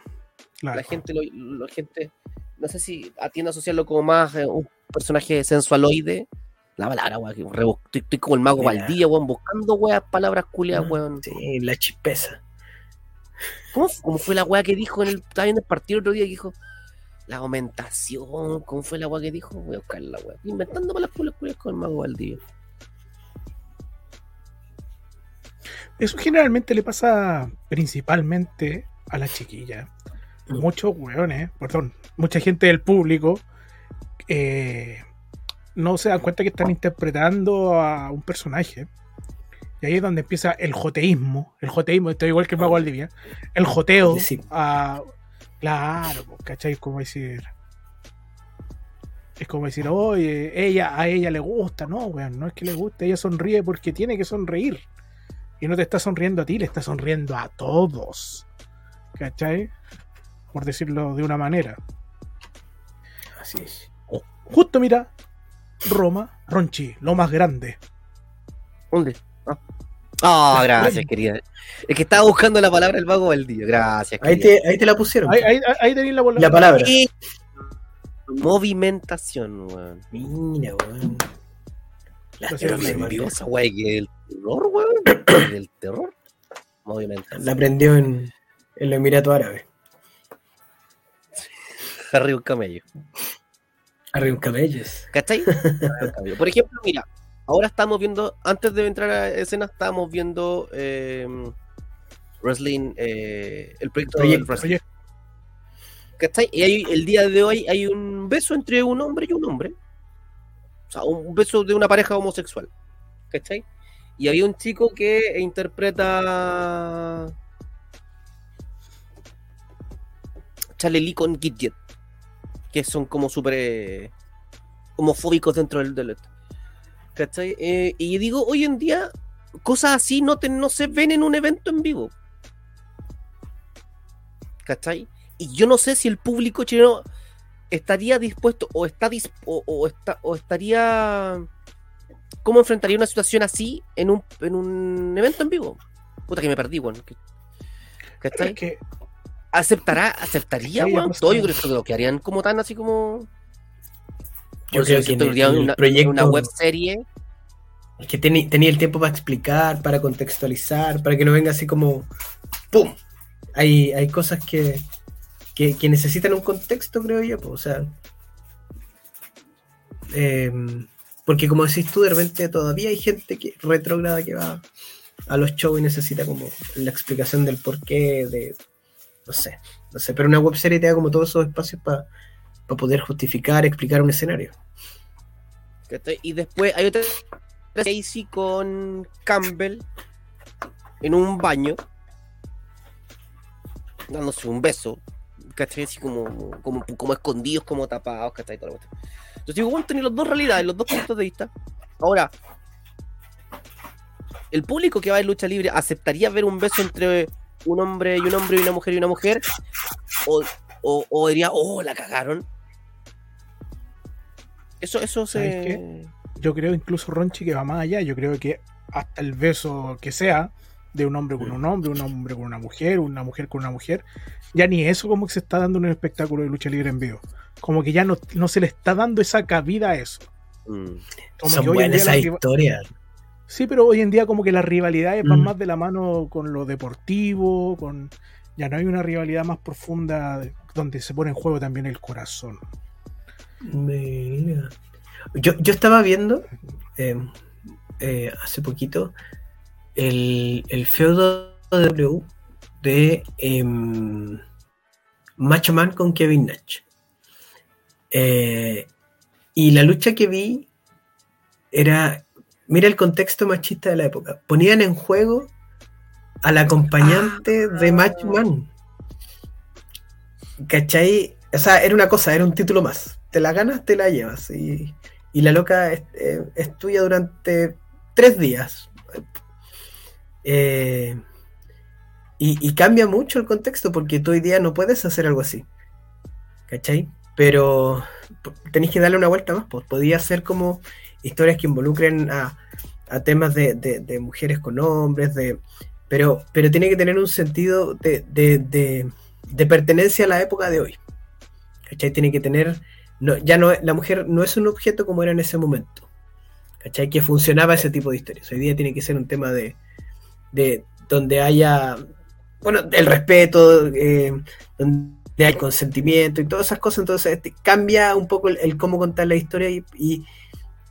claro. la gente lo, la gente no sé si atiende a asociarlo como más eh, un personaje sensualoide. La palabra, weón, que estoy, estoy como el mago. Valdía, weón, buscando weas, palabras culiadas, weón. Sí, la chispeza. ¿Cómo, cómo fue la weá que dijo en el, estaba viendo el partido el otro día que dijo la aumentación? ¿Cómo fue la weá que dijo? Voy a buscar la weá. Inventando para las culias con el mago Valdivia. Eso generalmente le pasa principalmente a las chiquillas. Muchos hueones, perdón, mucha gente del público eh, no se dan cuenta que están interpretando a un personaje. Y ahí es donde empieza el joteísmo. El joteísmo, estoy igual que el mago Valdivia. El joteo. Sí. a- claro, pues, ¿cachai? Es como decir. Es como decir, oye, ella, a ella le gusta, no, weón, no es que le guste, ella sonríe porque tiene que sonreír. Y no te está sonriendo a ti, le está sonriendo a todos. ¿Cachai? Por decirlo de una manera. Así es. Justo mira, Roma, Ronchi, lo más grande. ¿Dónde? Ah, Ah, gracias, querida. Es que estaba buscando la palabra del mago Valdivia. Gracias, Ahí te, ahí te la pusieron. Ahí, ahí, ahí tenéis la bola. La palabra. Y- Movimentación, weón. Mira, weón. La weá que el terror, weón. El terror. Movimentación. La aprendió en, en los Emiratos Árabes. Arriba un camello. Arriba un camellos. ¿Cachai? Por ejemplo, mira, ahora estamos viendo, antes de entrar a escena, estábamos viendo eh, wrestling, eh, el proyecto Proyecto, del wrestling. Oye, ¿Cachai? Y hay- el día de hoy hay un beso entre un hombre y un hombre. O sea, un beso de una pareja homosexual. ¿Cachai? Y había un chico que interpreta Charlie Lee con Gidget, que son como súper eh, homofóbicos dentro del, del ¿Cachai? Eh, y digo, hoy en día, cosas así no, te- no se ven en un evento en vivo. ¿Cachai? Y yo no sé si el público chileno estaría dispuesto o está dis- o, o está o estaría cómo enfrentaría una situación así en un, en un evento en vivo. Puta que me perdí, weón. Que- ¿Cachai? Es que ¿Aceptará, aceptaría, weón? pasó. Todo yo creo que lo que harían como tan así como. Yo creo que en el una, proyecto una web serie. Es que tenía el tiempo para explicar, para contextualizar, para que no venga así como ¡pum! Hay, hay cosas que, que, necesitan un contexto, creo yo. pues, o sea, em, porque como decís tú, de repente todavía hay gente que retrógrada que va a los shows y necesita como la explicación del porqué, de no sé, no sé, pero una web serie te da como todos esos espacios para poder justificar, explicar un escenario. Y después hay otra Casey con Campbell en un baño dándose un beso, ¿cachai? Así como, como, como escondidos, como tapados, ¿cachai? Cuestión. Entonces digo, bueno, tenéis las dos realidades, los dos puntos de vista. Ahora, ¿el público que va en lucha libre aceptaría ver un beso entre un hombre y un hombre y una mujer y una mujer? ¿O, o, o diría, oh, la cagaron? Eso, eso ¿Sabes se... yo creo incluso Ronchi que va más allá. Yo creo que hasta el beso que sea de un hombre con un hombre, un hombre con una mujer, una mujer con una mujer, ya ni eso como que se está dando en un espectáculo de lucha libre en vivo. Como que ya no, no se le está dando esa cabida a eso. Mm. Como Son buenas esas historias. Sí, pero hoy en día como que las rivalidades van Mm. más de la mano con lo deportivo, con ya no hay una rivalidad más profunda de- donde se pone en juego también el corazón. Mira. Yo, yo estaba viendo eh, eh, hace poquito el, el feudo de W de em, Macho Man con Kevin Nash. Eh, y la lucha que vi era, mira el contexto machista de la época, ponían en juego al acompañante de Macho Man. ¿Cachai? O sea, era una cosa, era un título más. Te la ganas, te la llevas. Y, y la loca es, eh, es tuya durante tres días. Eh, y, cambia mucho el contexto porque tú hoy día no puedes hacer algo así. ¿Cachai? Pero tenéis que darle una vuelta más. Pues podía ser como historias que involucren a, temas de, mujeres con hombres, de, pero, pero tiene que tener un sentido de- de pertenencia a la época de hoy. ¿Cachai? Tiene que tener. No, ya no, la mujer no es un objeto como era en ese momento. ¿Cachai? Que funcionaba ese tipo de historias. Hoy día tiene que ser un tema de, de donde haya. Bueno, el respeto, eh, donde hay consentimiento y todas esas cosas. Entonces este, cambia un poco el, el cómo contar la historia y, y-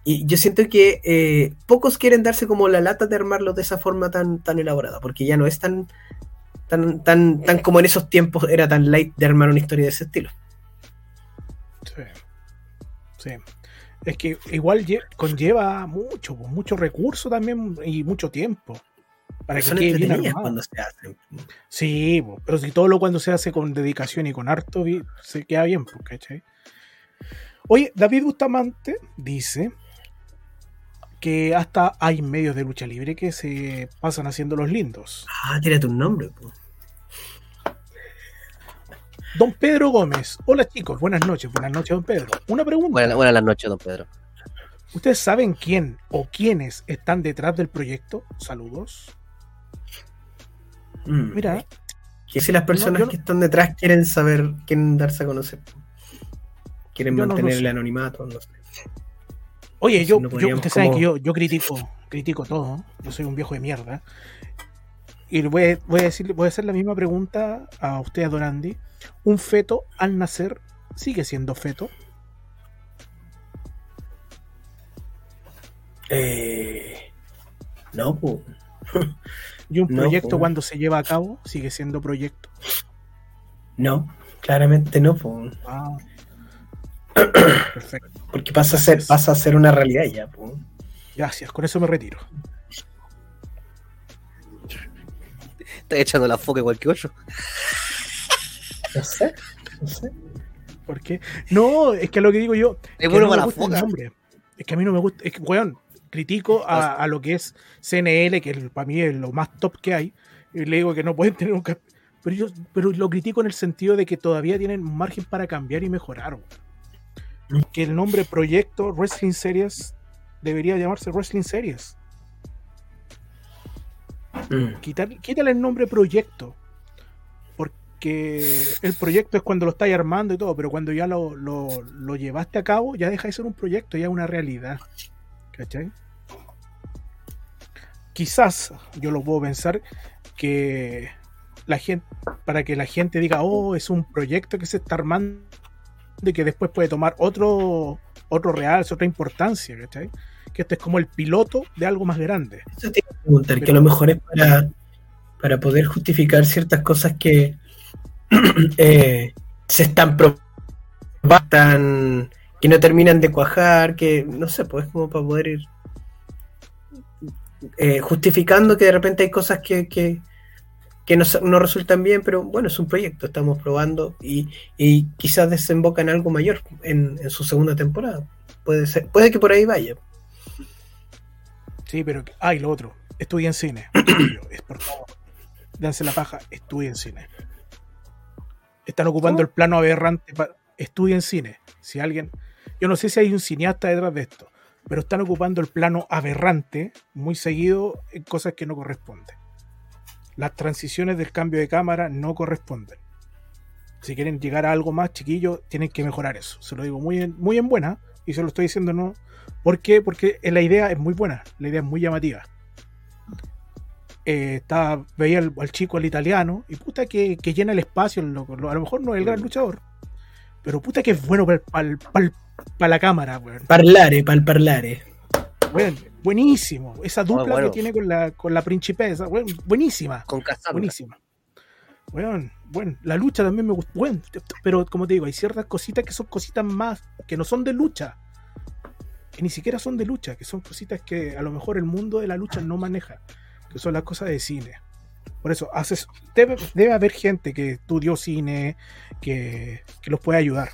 y yo siento que eh, pocos quieren darse como la lata de armarlo de esa forma tan, tan elaborada, porque ya no es tan, tan, tan, tan como en esos tiempos era tan light de armar una historia de ese estilo. Sí. Sí. Es que igual lle- conlleva mucho, pues, mucho recurso también y mucho tiempo. Para que Son quede bien cuando se hacen. Sí, po, pero si todo lo cuando se hace con dedicación y con harto, se queda bien, pues, ¿cachai? Oye, David Bustamante dice que hasta hay medios de lucha libre que se pasan haciendo los lindos. Ah, tírate un nombre. po. Don Pedro Gómez. Hola chicos, buenas noches. Buenas noches, don Pedro. Una pregunta. Buenas, buenas las noches, don Pedro. ¿Ustedes saben quién o quiénes están detrás del proyecto? Saludos. Mm. Mira, Que si las personas no- que están detrás quieren saber, quieren darse a conocer. Quieren Yo no lo mantener sé. el anonimato, no sé. Oye, Si yo, no yo- ustedes saben que yo, yo critico, critico todo. Yo soy un viejo de mierda. Y le voy a, voy a decirle, voy a hacer la misma pregunta a usted, a Don Andy. ¿Un feto al nacer sigue siendo feto? Eh, no, pues. ¿Y un No, proyecto pues. cuando se lleva a cabo sigue siendo proyecto? No. Claramente no, Ah. Perfecto. porque pasa a ser, pasa a ser una realidad ya. po. Gracias, con eso me retiro. Está echando la foca igual que otro. No sé, no sé. ¿Por qué? No, es que lo que digo yo. Es que bueno no me para la gusta el foca. nombre. Es que a mí no me gusta. Es que, weón, critico a, a lo que es CNL, que para mí es lo más top que hay. Y le digo que no pueden tener un. Pero yo pero lo critico en el sentido de que todavía tienen margen para cambiar y mejorar. weón. Que el nombre Proyecto Wrestling Series debería llamarse Wrestling Series. Mm. Quitar, quítale el nombre proyecto. Porque el proyecto es cuando lo estáis armando y todo, pero cuando ya lo, lo- lo llevaste a cabo, ya deja de ser un proyecto, ya es una realidad. ¿Cachai? Quizás yo lo puedo pensar que la gente, para que la gente diga, oh, es un proyecto que se está armando y que después puede tomar otro, otro real, otra importancia, ¿cachai? Que este es como el piloto de algo más grande. Eso te iba a preguntar, que a lo mejor es para, para poder justificar ciertas cosas que eh, se están probando, que no terminan de cuajar, que no sé, pues como para poder ir eh, justificando que de repente hay cosas que, que, que no, no resultan bien, pero bueno, es un proyecto, estamos probando y, y quizás desemboca en algo mayor en, en su segunda temporada. Puede ser, puede que por ahí vaya. Sí, pero. Ah, y lo otro. Estudien cine. es por favor. Dense la paja. Estudien cine. Están ocupando el plano aberrante. para Estudien cine. Si alguien. Yo no sé si hay un cineasta detrás de esto. Pero están ocupando el plano aberrante muy seguido en cosas que no corresponden. Las transiciones del cambio de cámara no corresponden. Si quieren llegar a algo más, chiquillos, tienen que mejorar eso. Se lo digo muy en, muy en buena. Y se lo estoy diciendo no ¿Por qué? Porque la idea es muy buena, la idea es muy llamativa. Eh, estaba, veía al, al chico, al italiano, y puta que, que llena el espacio, el loco. a lo mejor no es el gran luchador, pero puta que es bueno para la cámara, weón. Parlare, pal parlare. Weón, buenísimo. Esa dupla bueno. que tiene con la, con la principesa, weón, buenísima. Con Cassandra. Buenísima. Weón, bueno, la lucha también me gusta. Weón, pero como te digo, hay ciertas cositas que son cositas más, que no son de lucha. Que ni siquiera son de lucha, que son cositas que a lo mejor el mundo de la lucha no maneja. Que son las cosas de cine. Por eso, haces, debe, debe haber gente que estudió cine, que, que los puede ayudar.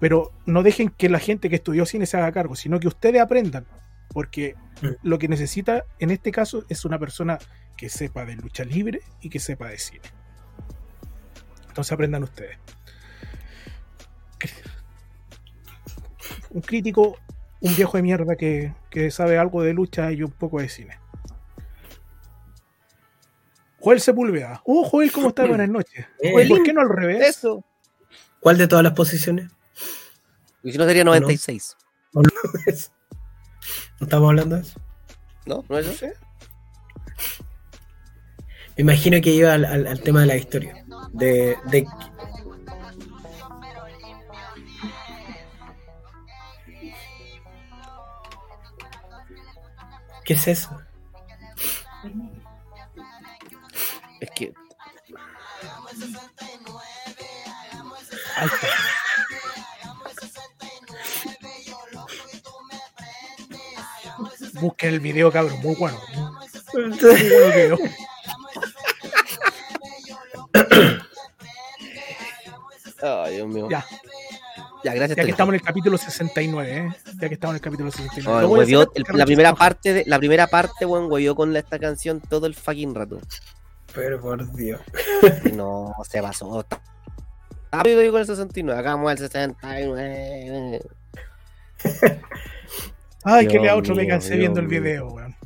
Pero no dejen que la gente que estudió cine se haga cargo, sino que ustedes aprendan. Porque lo que necesita en este caso es una persona que sepa de lucha libre y que sepa de cine. Entonces aprendan ustedes. Un crítico, un viejo de mierda que, que sabe algo de lucha y un poco de cine. Joel Sepúlveda. Oh, Joel, ¿cómo estás? Buenas noches. Eh. Joel, ¿por qué no al revés? Eso. ¿Cuál de todas las posiciones? Y si no sería 96. ¿No estamos hablando de eso? ¿No? ¿No es eso? Me imagino que iba al, al- al tema de la historia. De, de- ¿Qué es eso? Es que Ahí está. Busquen el video, cabrón, muy bueno. Muy bueno el video. Ay, Dios mío. Ya, Ya, gracias. ya que estamos en el capítulo 69, ¿eh? Ya que estamos en el capítulo 69. Oh, huevió- el- la primera parte de, la primera parte, weón, huevió con la- esta canción todo el fucking rato. Pero por Dios. No, se pasó. Ah, yo digo el 69, hagamos el 69. Ay, que Dios le otro me mío, cansé Dios viendo el video, weón.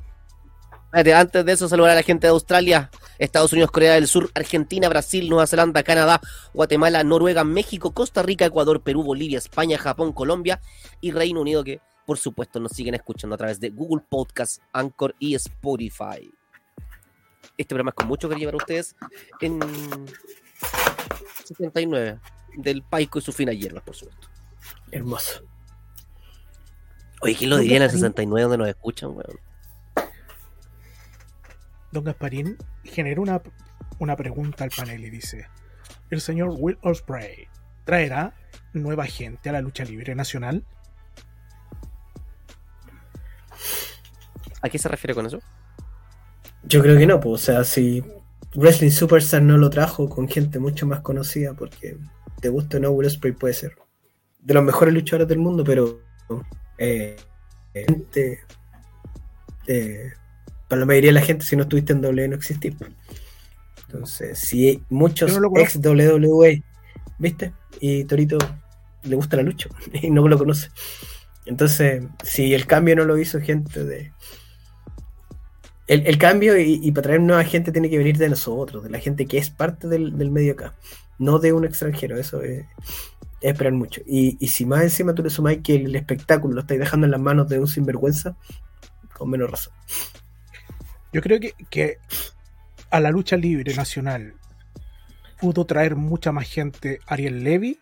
Espérate, antes de eso, saludar a la gente de Australia, Estados Unidos, Corea del Sur, Argentina, Brasil, Nueva Zelanda, Canadá, Guatemala, Noruega, México, Costa Rica, Ecuador, Perú, Bolivia, España, Japón, Colombia y Reino Unido, que por supuesto nos siguen escuchando a través de Google Podcast, Anchor y Spotify. Este programa es con mucho cariño para ustedes en 79 del Paico y su fina hierba, por supuesto. Hermoso. Oye, ¿quién lo diría en el 69 donde nos escuchan, weón? Don Gasparín generó una, una pregunta al panel y dice: el señor Will Ospreay traerá nueva gente a la lucha libre nacional. ¿A qué se refiere con eso? Yo creo que no, pues, o sea, si Wrestling Superstar no lo trajo con gente mucho más conocida, porque te gusta o no, Will Ospreay puede ser de los mejores luchadores del mundo, pero eh, gente, eh, para la mayoría de la gente, si no estuviste en WWE, no existís. pues. Entonces, si muchos no ex WWE, ¿viste? Y Torito le gusta la lucha y no lo conoce. Entonces, si el cambio no lo hizo gente de. El, el cambio y, y para traer nueva gente tiene que venir de nosotros, de la gente que es parte del, del medio acá, no de un extranjero. Eso es, es esperar mucho. Y, y si más encima tú le sumáis que el espectáculo lo estáis dejando en las manos de un sinvergüenza, con menos razón. Yo creo que, que a la lucha libre nacional pudo traer mucha más gente Ariel Levy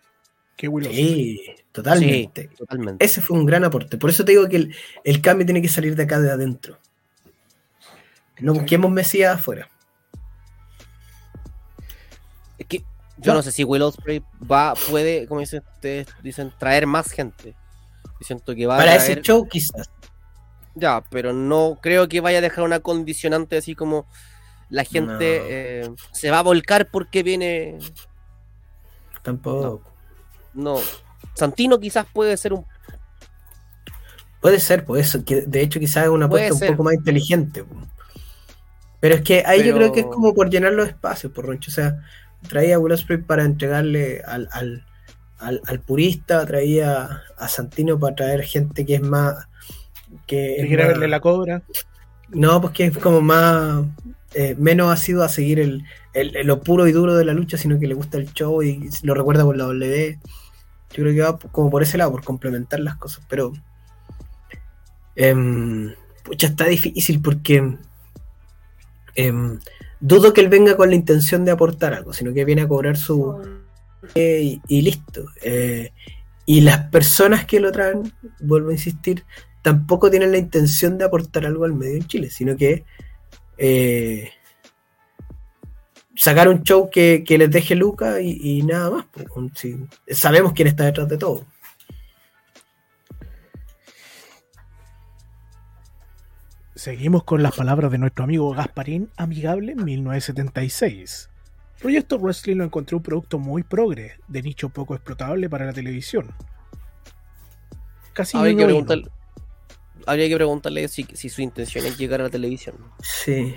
que Will Ospreay. Sí, totalmente. Sí, totalmente. Ese fue un gran aporte. Por eso te digo que el, el cambio tiene que salir de acá de adentro. No busquemos Mesías afuera. Es que yo no sé si Will Ospreay va, puede, como dicen ustedes, dicen, traer más gente. Yo siento que va Para a ese traer, show, quizás. ya, pero no creo que vaya a dejar una condicionante así como la gente No. eh, se va a volcar porque viene. Tampoco. No. Santino quizás puede ser un. Puede ser, pues eso, que de hecho quizás es una apuesta un poco más inteligente. Pero es que ahí yo creo que es como por llenar los espacios, por Roncho. O sea, traía a Will Ospreay para entregarle al, al, al, al purista, traía a Santino para traer gente que es más... Que Que es quiere más- verle la cobra. No, pues que es como más... eh, menos ha sido a seguir el, el- lo puro y duro de la lucha, sino que le gusta el show y lo recuerda por la W. Yo creo que va como por ese lado, por complementar las cosas. Pero... em, pucha, está difícil porque... em, dudo que él venga con la intención de aportar algo, sino que viene a cobrar su... eh, y, y listo. Eh, y las personas que lo traen, vuelvo a insistir, tampoco tienen la intención de aportar algo al medio en Chile, sino que eh, sacar un show que, que les deje Luca y, y nada más. pues, sabemos quién está detrás de todo. Seguimos con las palabras de nuestro amigo Gasparín, amigable en 1976. Proyecto Wrestling lo encontró un producto muy progre, de nicho poco explotable para la televisión. Casi Habría que, preguntarle, habría que preguntarle si, si su intención es llegar a la televisión. Sí.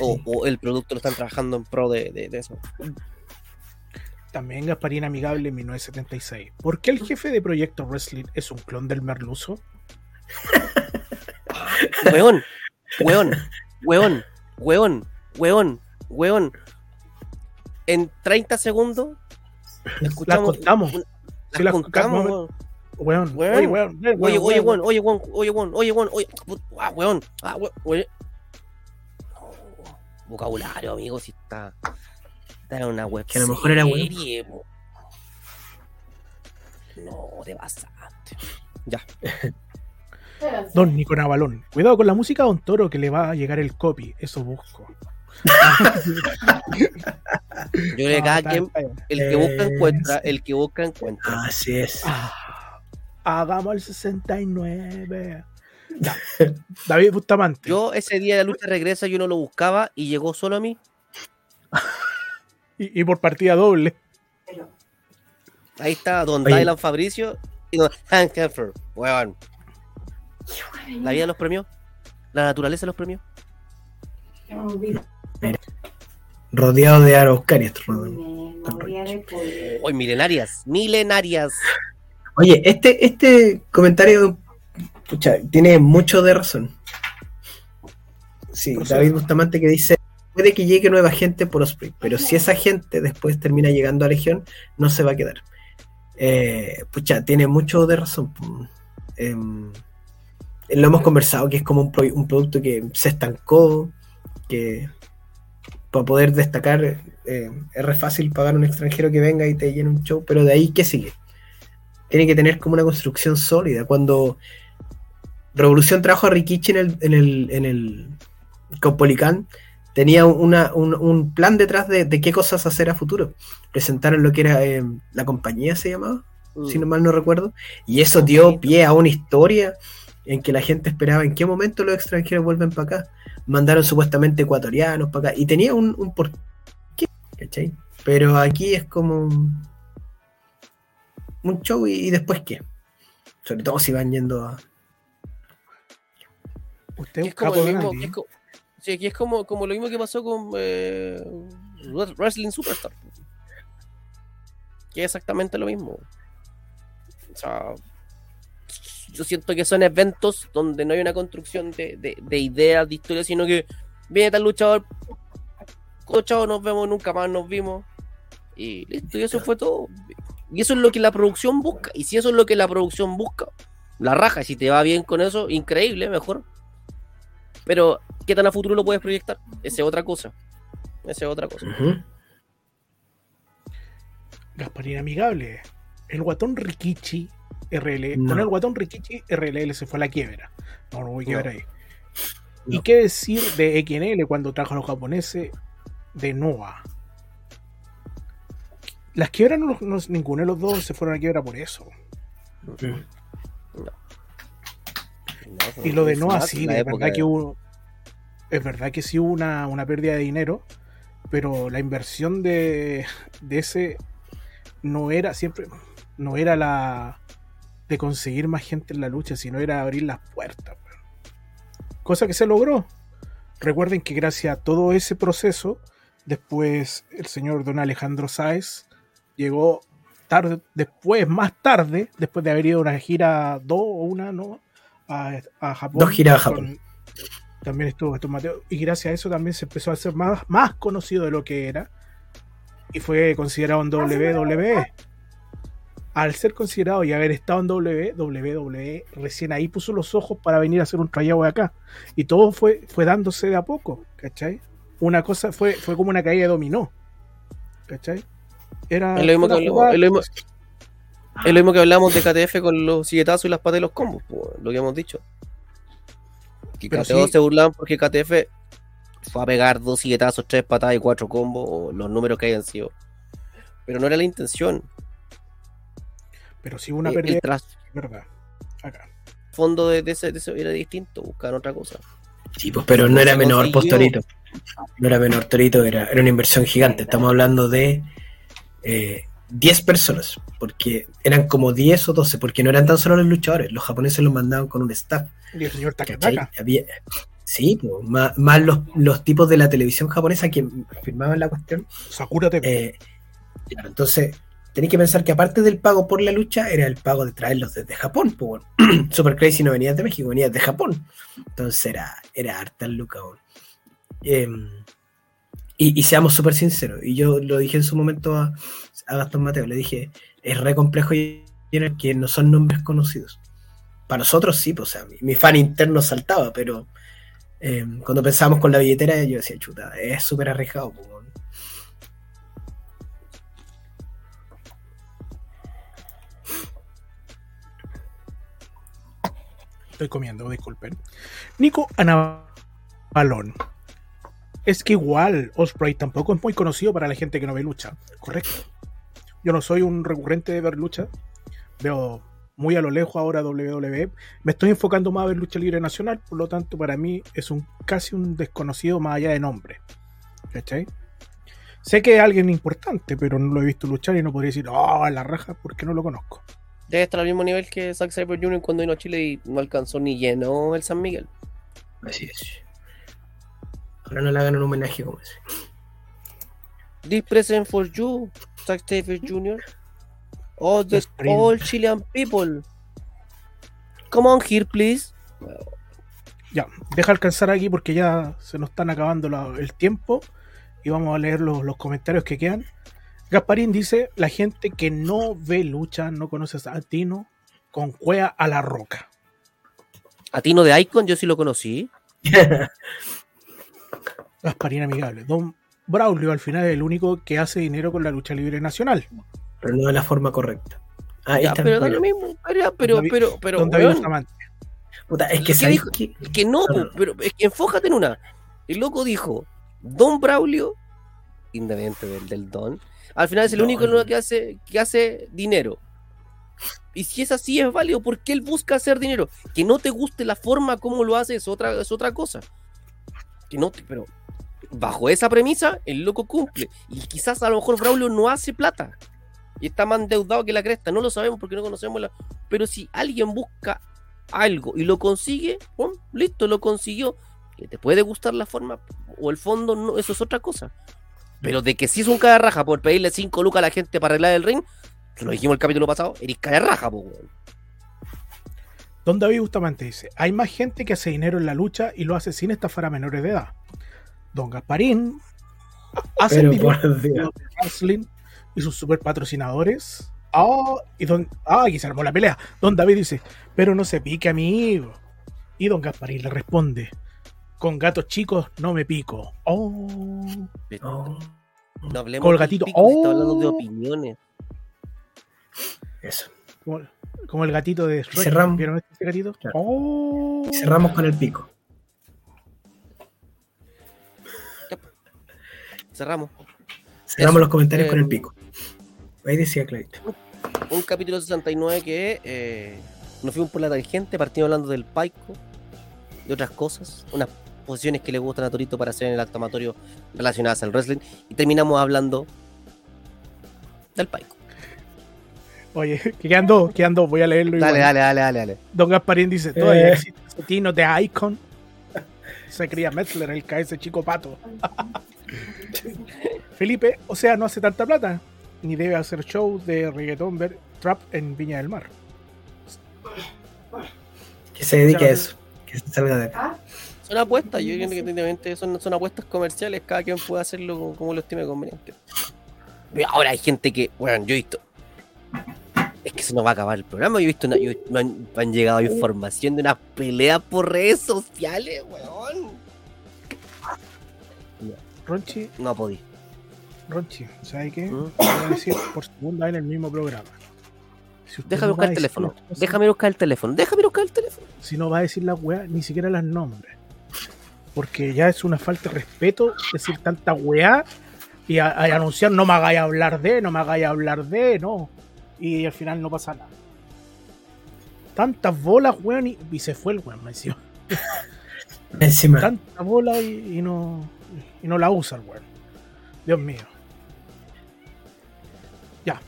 O, sí. o el producto lo están trabajando en pro de, de- de eso. También Gasparín amigable en 1976. ¿Por qué el jefe de Proyecto Wrestling es un clon del merluzo? Weón, weón, weón, weón, weón, weón. En 30 segundos Las escuchamos. contamos. un- Sí, las las contamos, weón. Weón, Weón. oye, weón, weón, Oye, weón, oye, weón. weón, oye, weón, oye, weón, oye, weón, oye, put- ah, weón, ah, weón, oye. Vocabulario, amigo, si está. Está en una web. Que a lo mejor era po. No, te pasaste. Ya. Don Nico Navalón. Cuidado con la música Don Toro que le va a llegar el copy. Eso busco. Yo creo que cada quien, bien. el que busca Eh, encuentra, el que busca encuentra. Así es. Ah, hagamos el 69. Ya. David Bustamante. Yo ese día de la lucha regresa, yo no lo buscaba y llegó solo a mí. Y, y por partida doble. Ahí está Don. Dylan Fabricio y Don Hank Heffer. Weón. La vida los premió. La naturaleza los premió. Rodeado de araucarias. Hoy milenarias, milenarias. Oye, este, este comentario pucha, tiene mucho de razón. Sí. David Bustamante que dice, puede que llegue nueva gente por Osprey, pero si esa gente después termina llegando a Legión, no se va a quedar. Eh, pucha, tiene mucho de razón. Lo hemos conversado, que es como un, pro- un producto que se estancó, que para poder destacar eh, es re fácil pagar a un extranjero que venga y te llene un show, pero de ahí, ¿qué sigue? tiene que tener como una construcción sólida. Cuando Revolución trajo a Rikichi en el, en el, en el Caupolicán, tenía una, un, un plan detrás de, de qué cosas hacer a futuro. Presentaron lo que era eh, la compañía, se llamaba, si no mal no recuerdo, y eso dio pie a una historia en que la gente esperaba en qué momento los extranjeros vuelven para acá. Mandaron supuestamente ecuatorianos para acá, y tenía un, un porqué, ¿cachai? Pero aquí es como un, show y, y después qué. Sobre todo si van yendo a... Usted es como, mismo, es co- sí, aquí es como, como lo mismo que pasó con eh, Wrestling Superstar. Que es exactamente lo mismo. O sea, yo siento que son eventos donde no hay una construcción de, de- de ideas, de historias, sino que viene tal luchador, chao, nos vemos, nunca más nos vimos. Y listo, y eso fue todo. Y eso es lo que la producción busca. Y si eso es lo que la producción busca, la raja, si te va bien con eso, increíble, mejor. Pero, ¿qué tan a futuro lo puedes proyectar? Esa es otra cosa. Esa es otra cosa. Ujú. Gasparín amigable. El guatón Rikichi RL. No. Con el guatón Rikichi RLL se fue a la quiebra. No, no voy a quedar No. ahí. ¿Y qué decir de XNL cuando trajo a los japoneses de Noah? Las quiebras, no, no- ninguno de los dos se fueron a quiebra por eso. Y lo de Noah, sí, es verdad de- que hubo. Es verdad que sí hubo una, una pérdida de dinero, pero la inversión de, de ese no era siempre. No era la de conseguir más gente en la lucha, sino era abrir las puertas. Cosa que se logró. Recuerden que gracias a todo ese proceso, después el señor don Alejandro Sáez llegó tarde, después, más tarde, después de haber ido a una gira, dos o una, ¿no? A, a Japón. Dos giras a Japón. también estuvo Gastón Mateo. Y gracias a eso también se empezó a hacer más, más conocido de lo que era. Y fue considerado en WWE. Al ser considerado y haber estado en WWE, WWE recién ahí puso los ojos para venir a hacer un tryout acá. Y todo fue, fue dándose de a poco, ¿cachai? Una cosa fue, fue como una caída de dominó. ¿Cachai? Era, Es lo mismo que hablamos- es lo mismo- Es lo mismo que hablamos de KTF con los silletazos y las patas de los combos, po, lo que hemos dicho. Que Pero KTF sí- se burlaban porque KTF fue a pegar dos silletazos, tres patadas y cuatro combos, o los números que hayan sido. Pero no era la intención. Pero sí hubo una El- pérdida, El ¿verdad? Acá. trasfondo de, de ese, de eso era distinto, buscaban otra cosa. Sí, pues, pero no era menor, pues, consiguió- Torito. No era menor, Torito, era, era una inversión gigante. Estamos hablando de eh, 10 personas, porque eran como 10 o 12, porque no eran tan solo los luchadores, los japoneses los mandaban con un staff. Y el señor ¿cachai? Takataka. Había, sí, pues, más, más los, los tipos de la televisión japonesa que firmaban la cuestión. Sakura TV. Eh, claro, entonces, tenéis que pensar que aparte del pago por la lucha, era el pago de traerlos desde Japón. Pues, bueno. Super Crazy no venía de México, venía de Japón. Entonces era, era harta el lucas. weón. Em, y, y seamos súper sinceros, y yo lo dije en su momento a, a Gastón Mateo, le dije, es re complejo y que no son nombres conocidos. Para nosotros sí, pues, o sea, mi, mi fan interno saltaba, pero em, cuando pensábamos con la billetera, yo decía, chuta, es súper arriesgado. pues, comiendo, disculpen. Nico Anabalón. Es que igual Osprey tampoco es muy conocido para la gente que no ve lucha, correcto. Yo no soy un recurrente de ver lucha. Veo muy a lo lejos ahora WWE. Me estoy enfocando más a ver lucha libre nacional, por lo tanto, para mí es un casi un desconocido más allá de nombre. ¿Cachai? Sé que es alguien importante, pero no lo he visto luchar y no podría decir, oh, la raja, porque no lo conozco. Debe estar al mismo nivel que Zack Saber Jr. cuando vino a Chile y no alcanzó ni lleno el San Miguel. Así es. Ahora no le hagan un homenaje como ese. This present for you, Zack Saber Jr. All the all Chilean people. Come on here, please. Ya, deja alcanzar aquí porque ya se nos están acabando la- el tiempo y vamos a leer los, los comentarios que quedan. Gasparín dice, la gente que no ve lucha, no conoce a Tino, con cuea a la roca. A Tino de Icon yo sí lo conocí. Gasparín amigable. Don Braulio al final es el único que hace dinero con la lucha libre nacional. Pero no de la forma correcta. Ah, Ya, está. pero lo mismo. Pero, pero, pero, pero, Don David weón, Bustamante. puta, es que que no, No, po, no. pero es que enfócate en una. El loco dijo Don Braulio, independiente del, del Don, al final es el único que hace, que hace dinero. Y si es así, es válido porque él busca hacer dinero. Que no te guste la forma como lo hace es otra, es otra cosa. Que no te, pero bajo esa premisa, el loco cumple. Y quizás a lo mejor Braulio no hace plata. Y está más endeudado que la cresta. No lo sabemos porque no conocemos la. Pero si alguien busca algo y lo consigue, listo, lo consiguió. Que te puede gustar la forma o el fondo, no, eso es otra cosa. Pero de que si es un cara de raja por pedirle 5 lucas a la gente para arreglar el ring, lo dijimos el capítulo pasado, eres cara de raja, po, weón. Don David Bustamante dice: Hay más gente que hace dinero en la lucha y lo hace sin estafar a menores de edad. Don Gasparín hace Pero dinero de wrestling y sus super patrocinadores. Ah, y don, ah, aquí se armó la pelea. Don David dice, pero no se pique, amigo. Y don Gasparín le responde, con gatos chicos no me pico. Oh, No, No hablemos Con el gatito. pico, se está Oh. hablando de opiniones. eso. como, como el gatito de Shrek. Cerramos. ¿Vieron este gatito? Claro. Oh. Cerramos con el pico. Cerramos. Cerramos Eso. los comentarios con Eh, el pico. Ahí decía Clarito. Un capítulo 69 que eh, nos fuimos por la tangente, partimos hablando del paico, de otras cosas, unas posiciones que le gustan a Torito para hacer en el acto amatorio relacionadas al wrestling, y terminamos hablando del paico. Oye, que quedan dos, quedan dos, voy a leerlo igual. Dale, dale, dale, dale, dale. Don Gasparín dice, todavía Eh. existe ese tino de Icon. Se cría Metzler, el ese chico pato. Felipe, o sea, no hace tanta plata. Ni debe hacer shows de reggaetón, ver trap en Viña del Mar. Que se dedique a eso. Que se salga de acá. Son apuestas, yo creo que evidentemente son, son apuestas comerciales, cada quien puede hacerlo como, como lo estime conveniente. Ahora hay gente que, bueno, yo he visto. Es que se nos va a acabar el programa. Yo he visto una, yo- me, han, me han llegado información de unas peleas por redes sociales, weón. Ronchi, No podí. Ronchi, ¿sabe qué? ¿Mm? Voy a decir por segunda vez en el mismo programa. Si Déjame buscar el teléfono. Déjame buscar el teléfono. Déjame buscar el teléfono. Si no va a decir las weas, ni siquiera las nombres. Porque ya es una falta de respeto decir tanta weá y, a- anunciar no me hagáis hablar de, no me hagáis hablar de, no. Y al final no pasa nada. Tantas bolas, weón, y, y se fue el weón, me decía. Encima. Tantas bolas y, y no, y no la usa el weón. Dios mío. Ya.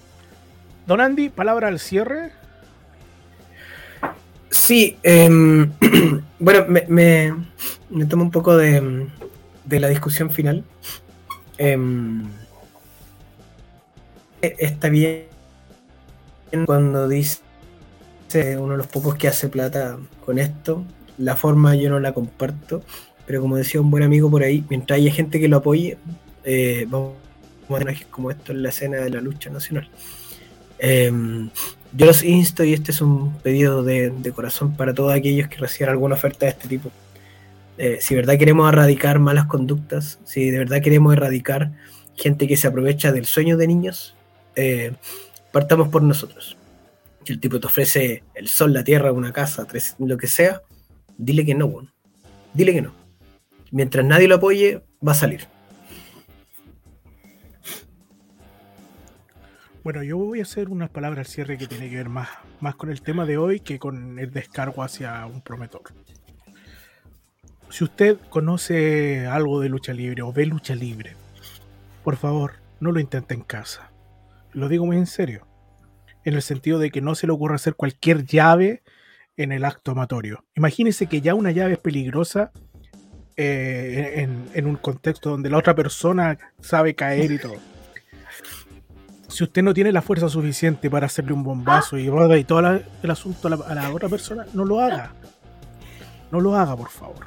Don Andy, palabra al cierre. Sí, em, bueno, me, me, tomo un poco de, de la discusión final. Em, e- está bien cuando dice uno de los pocos que hace plata con esto. La forma yo no la comparto, pero como decía un buen amigo por ahí, mientras haya gente que lo apoye, eh, vamos a tener como esto en la escena de la lucha nacional. Em, yo los insto y este es un pedido de, corazón para todos aquellos que reciban alguna oferta de este tipo. Eh, si de verdad queremos erradicar malas conductas, si de verdad queremos erradicar gente que se aprovecha del sueño de niños, eh, partamos por nosotros. Si el tipo te ofrece el sol, la tierra, una casa, lo que sea, dile que no, weón. Dile que no. Mientras nadie lo apoye, va a salir. Bueno, yo voy a hacer unas palabras al cierre que tiene que ver más, más con el tema de hoy que con el descargo hacia un prometor. Si usted conoce algo de lucha libre o ve lucha libre, por favor, no lo intente en casa. Lo digo muy en serio. En el sentido de que no se le ocurra hacer cualquier llave en el acto amatorio. Imagínese que ya una llave es peligrosa eh, en, en un contexto donde la otra persona sabe caer y todo si usted no tiene la fuerza suficiente para hacerle un bombazo y, y todo la- el asunto a la, a la otra persona, no lo haga. No lo haga, por favor.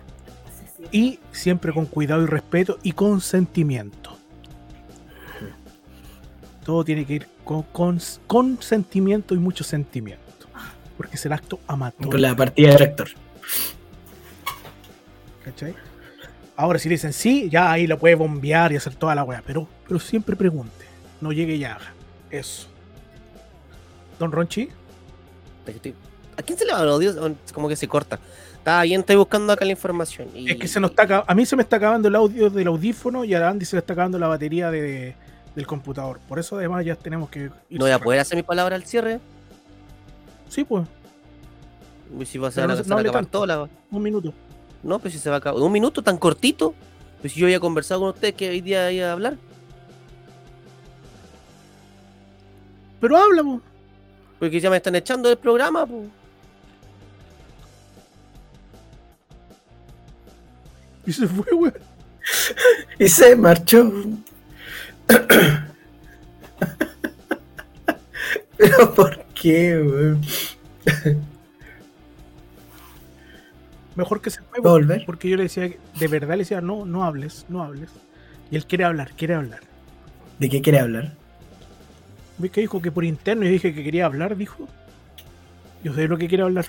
Y siempre con cuidado y respeto y consentimiento. Todo tiene que ir con, con, con sentimiento y mucho sentimiento. Porque es el acto amatorio. Con la partida de rector. ¿cachai? Ahora, si le dicen sí, ya ahí lo puede bombear y hacer toda la weá. Pero, pero siempre pregunte. No llegue y haga. Eso. Don Ronchi. ¿A quién se le va el audio? Como que se corta. Está bien, estoy buscando acá la información. y- Es que se nos está a mí se me está acabando el audio del audífono y a Andy se le está acabando la batería de, del computador. Por eso además ya tenemos que ir No voy a poder hacer mi palabra al cierre. Sí, pues, Y Si va a no no a acabar tanto. todas las- un minuto. No, pues si se va a acabar. ¿Un minuto tan cortito? Pues si yo había conversado con ustedes que hoy día iba a hablar. Pero habla, po. Porque ya me están echando del programa. pues. Y se fue, weón. Y se marchó. Pero ¿por qué, weón? Mejor que se fue, ¿Va a weón. volver? Porque yo le decía, que- de verdad le decía, no, no hables, no hables. Y él quiere hablar, quiere hablar. ¿De qué quiere hablar? ¿Ves que dijo que por interno? Yo dije que quería hablar, dijo. Yo sé lo que quiere hablar.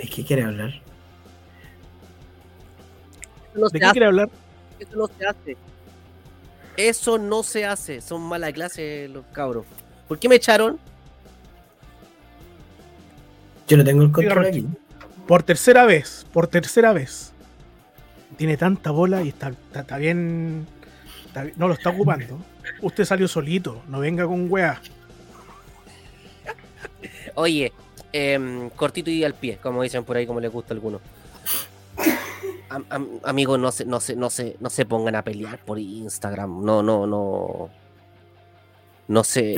¿De qué quiere hablar? Eso no ¿De se qué hace. quiere hablar? Eso no se hace. Eso no se hace. Son mala clase los cabros. ¿Por qué me echaron? Yo no tengo el control aquí. Por tercera vez, por tercera vez. Tiene tanta bola y está, está, está bien, está bien- No lo está ocupando. Usted salió solito, no venga con weá. Oye, em, cortito y al pie, como dicen por ahí, como les gusta a algunos. Am- am- amigos, no se, no, se, no, se, no se pongan a pelear por Instagram. No, no, no. No sé.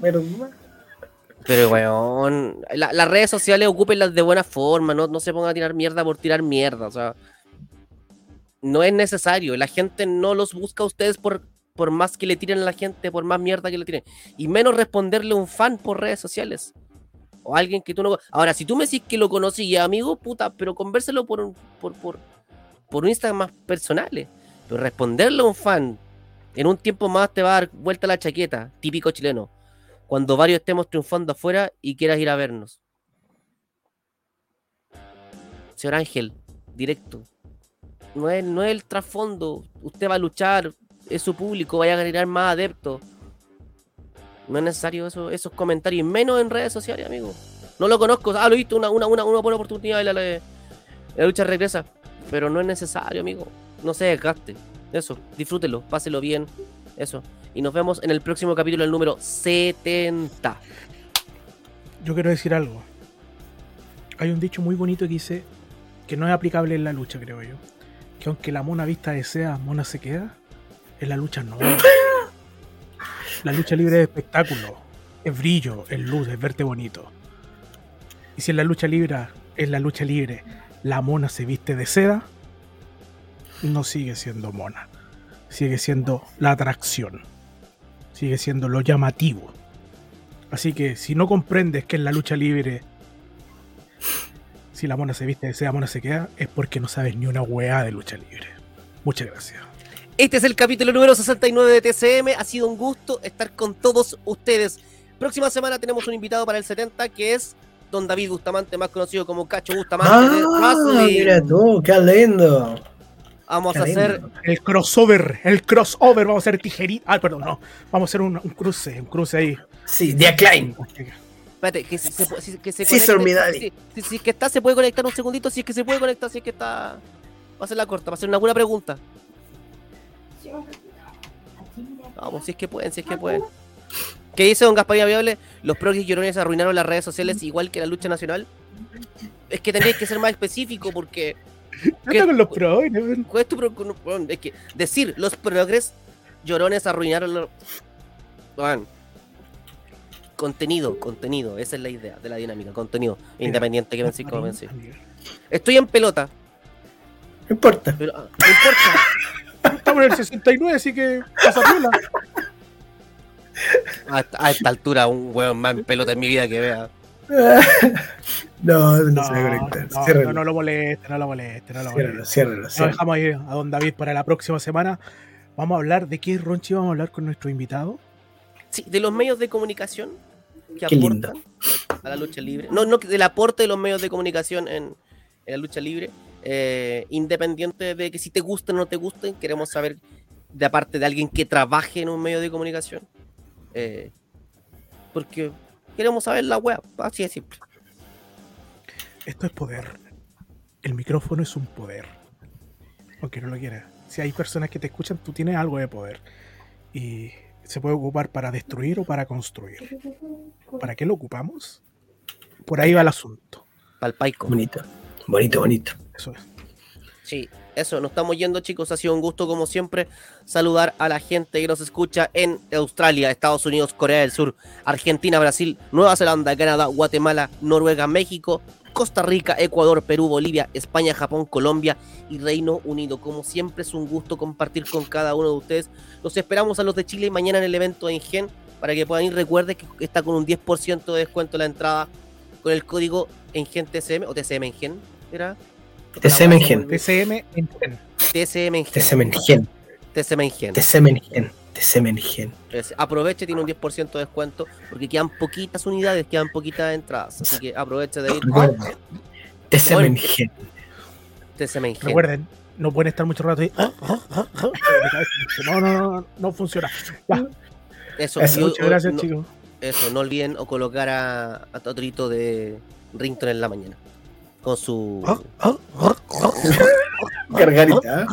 Pero, Pero, weón, la- las redes sociales ocupenlas de buena forma, no, no se pongan a tirar mierda por tirar mierda, o sea, no es necesario, la gente no los busca a ustedes por, por más que le tiren a la gente, por más mierda que le tiren, y menos responderle a un fan por redes sociales, o alguien que tú no... Ahora, si tú me decís que lo conocí y amigo, puta, pero convérselo por, un- por, por, por un Instagram más personales, pero responderle a un fan en un tiempo más te va a dar vuelta la chaqueta, típico chileno cuando varios estemos triunfando afuera y quieras ir a vernos. Señor Ángel, directo. No es, no es el trasfondo. Usted va a luchar, es su público, vaya a generar más adeptos. No es necesario eso, esos comentarios, menos en redes sociales, amigo. No lo conozco, ah, lo he visto una, una, una, buena oportunidad y la lucha regresa. Pero no es necesario, amigo. No se desgaste. Eso, disfrútelo, páselo bien. Eso. Y nos vemos en el próximo capítulo, el número 70. Yo quiero decir algo. Hay un dicho muy bonito que dice que no es aplicable en la lucha, creo yo. Que aunque la mona vista desea, mona se queda. En la lucha no. La lucha libre es espectáculo, es brillo, es luz, es verte bonito. Y si en la lucha libre, en la lucha libre, la mona se viste de seda, no sigue siendo mona. Sigue siendo la atracción. Sigue siendo lo llamativo. Así que si no comprendes que en la lucha libre, si la mona se viste de seda, mona se queda, es porque no sabes ni una weá de lucha libre. Muchas gracias. Este es el capítulo número 69 de TCM. Ha sido un gusto estar con todos ustedes. Próxima semana tenemos un invitado para el 70 que es Don David Bustamante, más conocido como Cacho Bustamante Ah, mira tú, qué lindo. Vamos qué a hacer lindo. El crossover, el crossover, vamos a hacer tijerita. Ah, perdón, no. Vamos a hacer un, un cruce, un cruce ahí. Sí, de Acclaim. Espérate, que se, se que se Sí, conecte- si, si- si es que está, se puede conectar un segundito. Si es que se puede conectar, si es que está. Va a ser la corta, va a ser una buena pregunta. Vamos, si es que pueden, si es que pueden. ¿Qué dice don Gaspar Viable? Los progres llorones arruinaron las redes sociales igual que la lucha nacional. Es que tendrías que ser más específico porque. ¿Qué con los pro? weón? ¿Cuál es que decir los progres llorones arruinaron los. Weón. Contenido, contenido, esa es la idea de la dinámica, contenido. Independiente que vencí como vencí. Estoy en pelota, No importa. pero ah, no importa. Estamos en el 69, así que pasa piola. A esta, a esta altura, un weón más en pelota en mi vida que vea. No, no, No, se va a no, no, no lo moleste, no lo moleste, no lo moleste. ciérralo, Lo ciérralo. dejamos ahí a don David para la próxima semana. Vamos a hablar de qué Ronchi vamos a hablar con nuestro invitado. Sí, de los medios de comunicación que Qué aportan a la lucha libre. No, no, del aporte de los medios de comunicación en, en la lucha libre. Eh, independiente de que si te gusten o no te gusten, queremos saber de aparte de alguien que trabaje en un medio de comunicación. Eh, porque queremos saber la web, así de simple. Esto es poder. el micrófono es un poder. Aunque no lo quieras. Si hay personas que te escuchan, tú tienes algo de poder. Y se puede ocupar para destruir o para construir. ¿Para qué lo ocupamos? Por ahí va el asunto. Palpaico. Bonito, bonito, bonito. Sí, eso, nos estamos yendo, chicos. Ha sido un gusto, como siempre, saludar a la gente que nos escucha en Australia, Estados Unidos, Corea del Sur, Argentina, Brasil, Nueva Zelanda, Canadá, Guatemala, Noruega, México, Costa Rica, Ecuador, Perú, Bolivia, España, Japón, Colombia y Reino Unido. Como siempre, es un gusto compartir con cada uno de ustedes. Los esperamos a los de Chile mañana en el evento en Gen para que puedan ir. Recuerde que está con un 10% de descuento la entrada con el código en Gen TCM o TCM en Gen. ¿Era? TCM en Gen. TCM en Gen. TCM en Gen. TCM en Gen. TCM en Gen. TCM en Gen. TCM en Gen. Es- Aproveche, tiene un 10% de descuento porque quedan poquitas unidades, quedan poquitas entradas. Así que aproveche de ir. TCM en Gen. TCM en Gen. Recuerden, no pueden estar mucho rato ahí. No, no, no, no funciona. Ya, Eso, muchas gracias, no, chicos. Eso, no olviden o colocar a, a Totrito de Rington en la mañana. Con su. Gargarita. ¿eh?